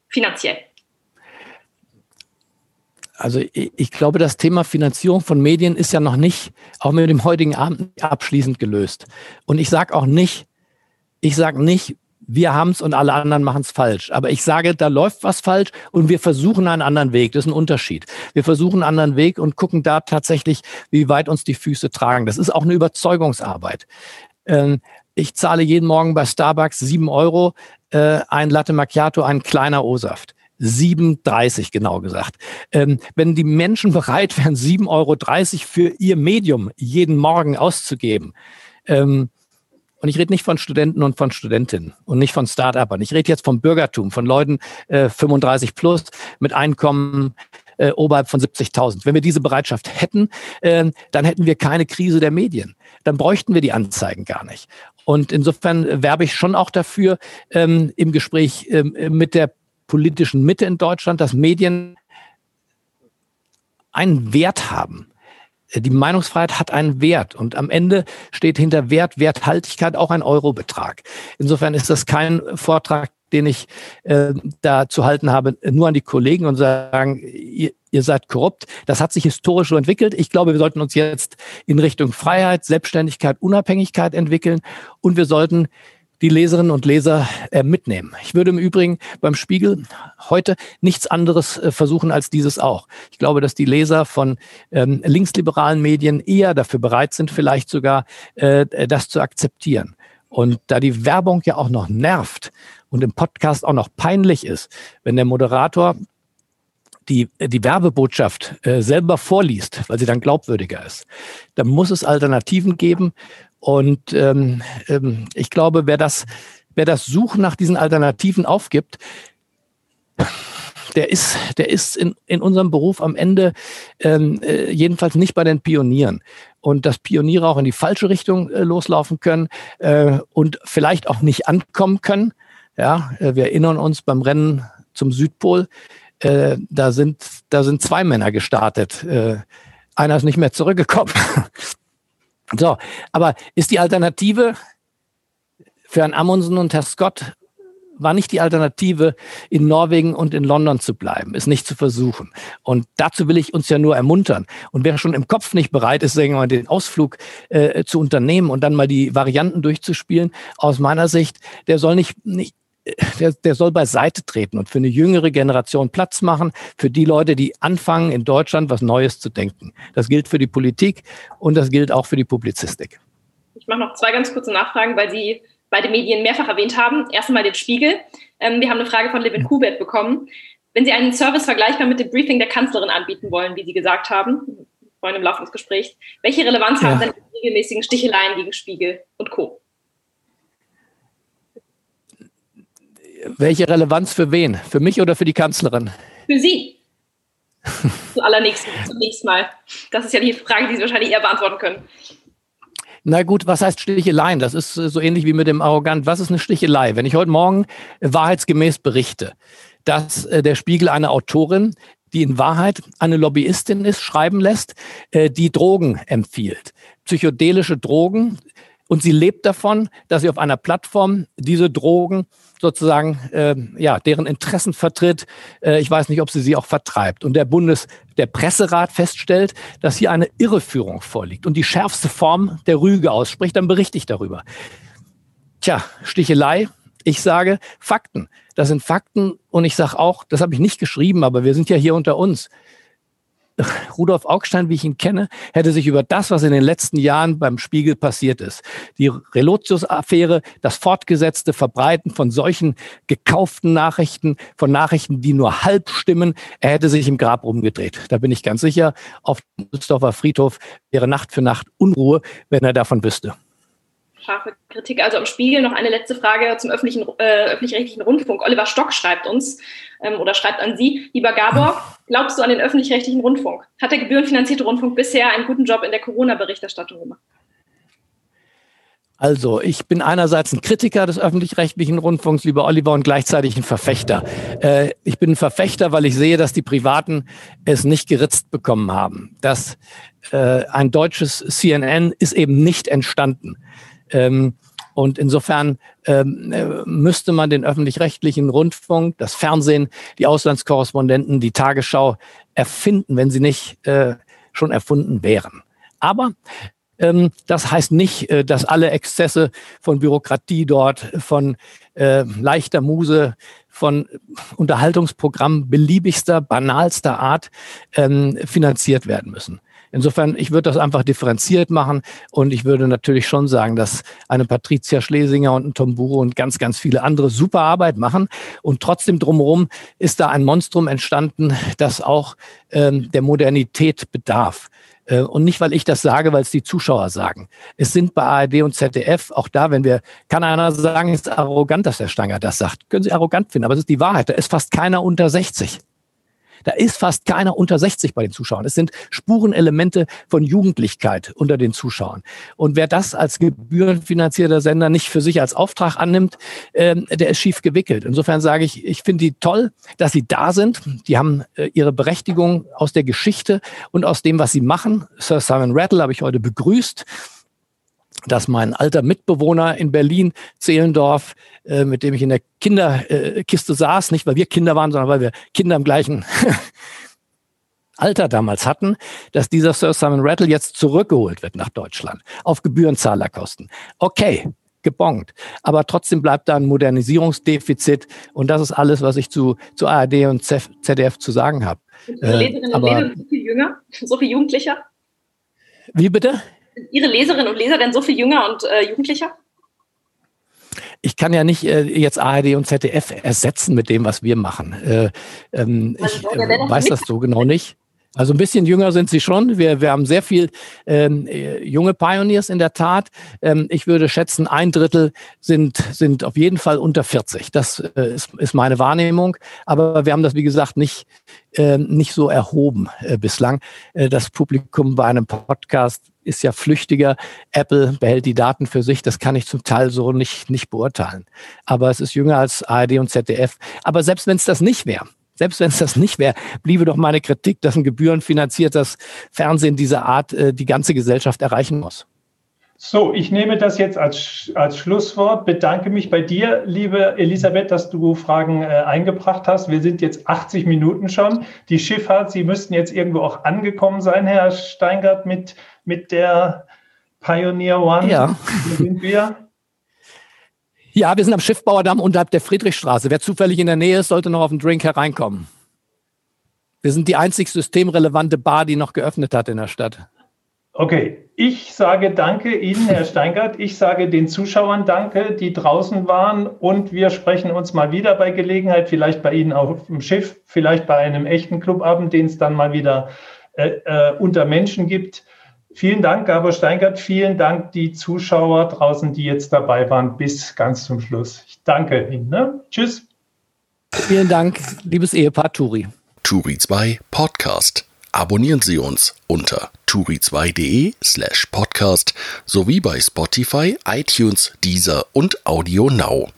Finanziell. Also ich, glaube, das Thema Finanzierung von Medien ist ja noch nicht, auch mit dem heutigen Abend, abschließend gelöst. Und ich sage auch nicht, ich sage nicht, wir haben es und alle anderen machen es falsch. Aber ich sage, da läuft was falsch und wir versuchen einen anderen Weg. Das ist ein Unterschied. Wir versuchen einen anderen Weg und gucken da tatsächlich, wie weit uns die Füße tragen. Das ist auch eine Überzeugungsarbeit. Ähm, ich zahle jeden Morgen bei Starbucks sieben Euro, äh, ein Latte Macchiato, ein kleiner O-Saft. 7,30 genau gesagt. Ähm, wenn die Menschen bereit wären, 7,30 Euro für ihr Medium jeden Morgen auszugeben, ähm, und ich rede nicht von Studenten und von Studentinnen und nicht von Start-upern. Ich rede jetzt vom Bürgertum, von Leuten äh, 35 plus mit Einkommen äh, oberhalb von 70.000. Wenn wir diese Bereitschaft hätten, äh, dann hätten wir keine Krise der Medien. Dann bräuchten wir die Anzeigen gar nicht. Und insofern werbe ich schon auch dafür ähm, im Gespräch ähm, mit der politischen Mitte in Deutschland, dass Medien einen Wert haben die Meinungsfreiheit hat einen Wert und am Ende steht hinter Wert, Werthaltigkeit auch ein Eurobetrag. Insofern ist das kein Vortrag, den ich äh, da zu halten habe, nur an die Kollegen und sagen, ihr, ihr seid korrupt. Das hat sich historisch so entwickelt. Ich glaube, wir sollten uns jetzt in Richtung Freiheit, Selbstständigkeit, Unabhängigkeit entwickeln und wir sollten die Leserinnen und Leser äh, mitnehmen. Ich würde im Übrigen beim Spiegel heute nichts anderes äh, versuchen als dieses auch. Ich glaube, dass die Leser von ähm, linksliberalen Medien eher dafür bereit sind, vielleicht sogar äh, das zu akzeptieren. Und da die Werbung ja auch noch nervt und im Podcast auch noch peinlich ist, wenn der Moderator die, die Werbebotschaft äh, selber vorliest, weil sie dann glaubwürdiger ist, dann muss es Alternativen geben, und ähm, ähm, ich glaube, wer das, wer das Suchen nach diesen Alternativen aufgibt, der ist, der ist in, in unserem Beruf am Ende ähm, äh, jedenfalls nicht bei den Pionieren. Und dass Pioniere auch in die falsche Richtung äh, loslaufen können äh, und vielleicht auch nicht ankommen können. Ja, äh, wir erinnern uns beim Rennen zum Südpol, äh, da, sind, da sind zwei Männer gestartet. Äh, einer ist nicht mehr zurückgekommen. So, aber ist die Alternative für Herrn Amundsen und Herr Scott war nicht die Alternative, in Norwegen und in London zu bleiben, es nicht zu versuchen. Und dazu will ich uns ja nur ermuntern. Und wer schon im Kopf nicht bereit ist, sagen wir mal, den Ausflug äh, zu unternehmen und dann mal die Varianten durchzuspielen, aus meiner Sicht, der soll nicht, nicht der, der soll beiseite treten und für eine jüngere Generation Platz machen, für die Leute, die anfangen, in Deutschland was Neues zu denken. Das gilt für die Politik und das gilt auch für die Publizistik. Ich mache noch zwei ganz kurze Nachfragen, weil Sie beide Medien mehrfach erwähnt haben. Erst einmal den Spiegel. Ähm, wir haben eine Frage von Levin Kubert bekommen. Wenn Sie einen Service vergleichbar mit dem Briefing der Kanzlerin anbieten wollen, wie Sie gesagt haben, vorhin im Laufe des Gesprächs, welche Relevanz ja. haben denn die regelmäßigen Sticheleien gegen Spiegel und Co.? Welche Relevanz für wen? Für mich oder für die Kanzlerin? Für Sie. Zuallererst zunächst mal. Das ist ja die Frage, die Sie wahrscheinlich eher beantworten können. Na gut, was heißt Sticheleien? Das ist so ähnlich wie mit dem Arrogant. Was ist eine Stichelei? Wenn ich heute Morgen wahrheitsgemäß berichte, dass äh, der Spiegel eine Autorin, die in Wahrheit eine Lobbyistin ist, schreiben lässt, äh, die Drogen empfiehlt. Psychedelische Drogen, und sie lebt davon, dass sie auf einer Plattform diese Drogen sozusagen, äh, ja, deren Interessen vertritt. Äh, ich weiß nicht, ob sie sie auch vertreibt. Und der Bundes, der Presserat feststellt, dass hier eine Irreführung vorliegt und die schärfste Form der Rüge ausspricht, dann berichte ich darüber. Tja, Stichelei. Ich sage Fakten. Das sind Fakten und ich sage auch, das habe ich nicht geschrieben, aber wir sind ja hier unter uns. Rudolf Augstein, wie ich ihn kenne, hätte sich über das, was in den letzten Jahren beim Spiegel passiert ist, die Relotius-Affäre, das fortgesetzte Verbreiten von solchen gekauften Nachrichten, von Nachrichten, die nur halb stimmen, er hätte sich im Grab umgedreht. Da bin ich ganz sicher, auf dem Düsseldorfer Friedhof wäre Nacht für Nacht Unruhe, wenn er davon wüsste scharfe Kritik. Also am Spiegel noch eine letzte Frage zum öffentlichen, äh, öffentlich-rechtlichen Rundfunk. Oliver Stock schreibt uns ähm, oder schreibt an Sie, lieber Gabor, glaubst du an den öffentlich-rechtlichen Rundfunk? Hat der gebührenfinanzierte Rundfunk bisher einen guten Job in der Corona-Berichterstattung gemacht? Also, ich bin einerseits ein Kritiker des öffentlich-rechtlichen Rundfunks, lieber Oliver, und gleichzeitig ein Verfechter. Äh, ich bin ein Verfechter, weil ich sehe, dass die Privaten es nicht geritzt bekommen haben. Dass äh, ein deutsches CNN ist eben nicht entstanden. Ähm, Und insofern ähm, äh, müsste man den öffentlich-rechtlichen Rundfunk, das Fernsehen, die Auslandskorrespondenten, die Tagesschau erfinden, wenn sie nicht äh, schon erfunden wären. Aber ähm, das heißt nicht, äh, dass alle Exzesse von Bürokratie dort, von äh, leichter Muse, von Unterhaltungsprogrammen beliebigster, banalster Art ähm, finanziert werden müssen. Insofern, ich würde das einfach differenziert machen und ich würde natürlich schon sagen, dass eine Patricia Schlesinger und ein Tom Buro und ganz, ganz viele andere super Arbeit machen. Und trotzdem drumherum ist da ein Monstrum entstanden, das auch ähm, der Modernität bedarf. Äh, und nicht, weil ich das sage, weil es die Zuschauer sagen. Es sind bei ARD und ZDF, auch da, wenn wir, kann einer sagen, es ist arrogant, dass der Stanger das sagt. Können Sie arrogant finden, aber es ist die Wahrheit. Da ist fast keiner unter 60. Da ist fast keiner unter 60 bei den Zuschauern. Es sind Spurenelemente von Jugendlichkeit unter den Zuschauern. Und wer das als gebührenfinanzierter Sender nicht für sich als Auftrag annimmt, ähm, der ist schief gewickelt. Insofern sage ich, ich finde die toll, dass sie da sind. Die haben äh, ihre Berechtigung aus der Geschichte und aus dem, was sie machen. Sir Simon Rattle habe ich heute begrüßt dass mein alter Mitbewohner in Berlin, Zehlendorf, äh, mit dem ich in der Kinderkiste saß, nicht weil wir Kinder waren, sondern weil wir Kinder im gleichen Alter damals hatten, dass dieser Sir Simon Rattle jetzt zurückgeholt wird nach Deutschland auf Gebührenzahlerkosten. Okay, gebongt. Aber trotzdem bleibt da ein Modernisierungsdefizit und das ist alles, was ich zu, zu ARD und ZDF zu sagen habe. Und Leser so viel jünger, so viel Jugendlicher? Wie bitte? Sind Ihre Leserinnen und Leser denn so viel jünger und äh, jugendlicher? ich kann ja nicht äh, jetzt ARD und ZDF ersetzen mit dem, was wir machen. Äh, ähm, ich äh, weiß das so genau nicht. Also ein bisschen jünger sind sie schon. Wir, wir haben sehr viel ähm, äh, junge Pioneers in der Tat. Ähm, ich würde schätzen, ein Drittel sind, sind auf jeden Fall unter 40. Das äh, ist, ist meine Wahrnehmung. Aber wir haben das, wie gesagt, nicht, äh, nicht so erhoben äh, bislang. Äh, das Publikum bei einem Podcast ist ja flüchtiger. Apple behält die Daten für sich. Das kann ich zum Teil so nicht, nicht beurteilen. Aber es ist jünger als ARD und ZDF. Aber selbst wenn es das nicht wäre, selbst wenn es das nicht wäre, bliebe doch meine Kritik, dass ein gebührenfinanziertes Fernsehen dieser Art äh, die ganze Gesellschaft erreichen muss. So, ich nehme das jetzt als, als Schlusswort. Bedanke mich bei dir, liebe Elisabeth, dass du Fragen äh, eingebracht hast. Wir sind jetzt 80 Minuten schon. Die Schifffahrt, Sie müssten jetzt irgendwo auch angekommen sein, Herr Steingart, mit, mit der Pioneer One. Ja. Wo sind wir? Ja, wir sind am Schiffbauerdamm unterhalb der Friedrichstraße. Wer zufällig in der Nähe ist, sollte noch auf den Drink hereinkommen. Wir sind die einzig systemrelevante Bar, die noch geöffnet hat in der Stadt. Okay, ich sage danke Ihnen, Herr Steingart. Ich sage den Zuschauern danke, die draußen waren. Und wir sprechen uns mal wieder bei Gelegenheit, vielleicht bei Ihnen auf dem Schiff, vielleicht bei einem echten Clubabend, den es dann mal wieder äh, äh, unter Menschen gibt. Vielen Dank, Gabor Steingart. Vielen Dank, die Zuschauer draußen, die jetzt dabei waren, bis ganz zum Schluss. Ich danke Ihnen. Ne? Tschüss. Vielen Dank, liebes Ehepaar Turi. Turi 2 Podcast. Abonnieren Sie uns unter turi2.de slash podcast sowie bei Spotify, iTunes, Deezer und Audio Now.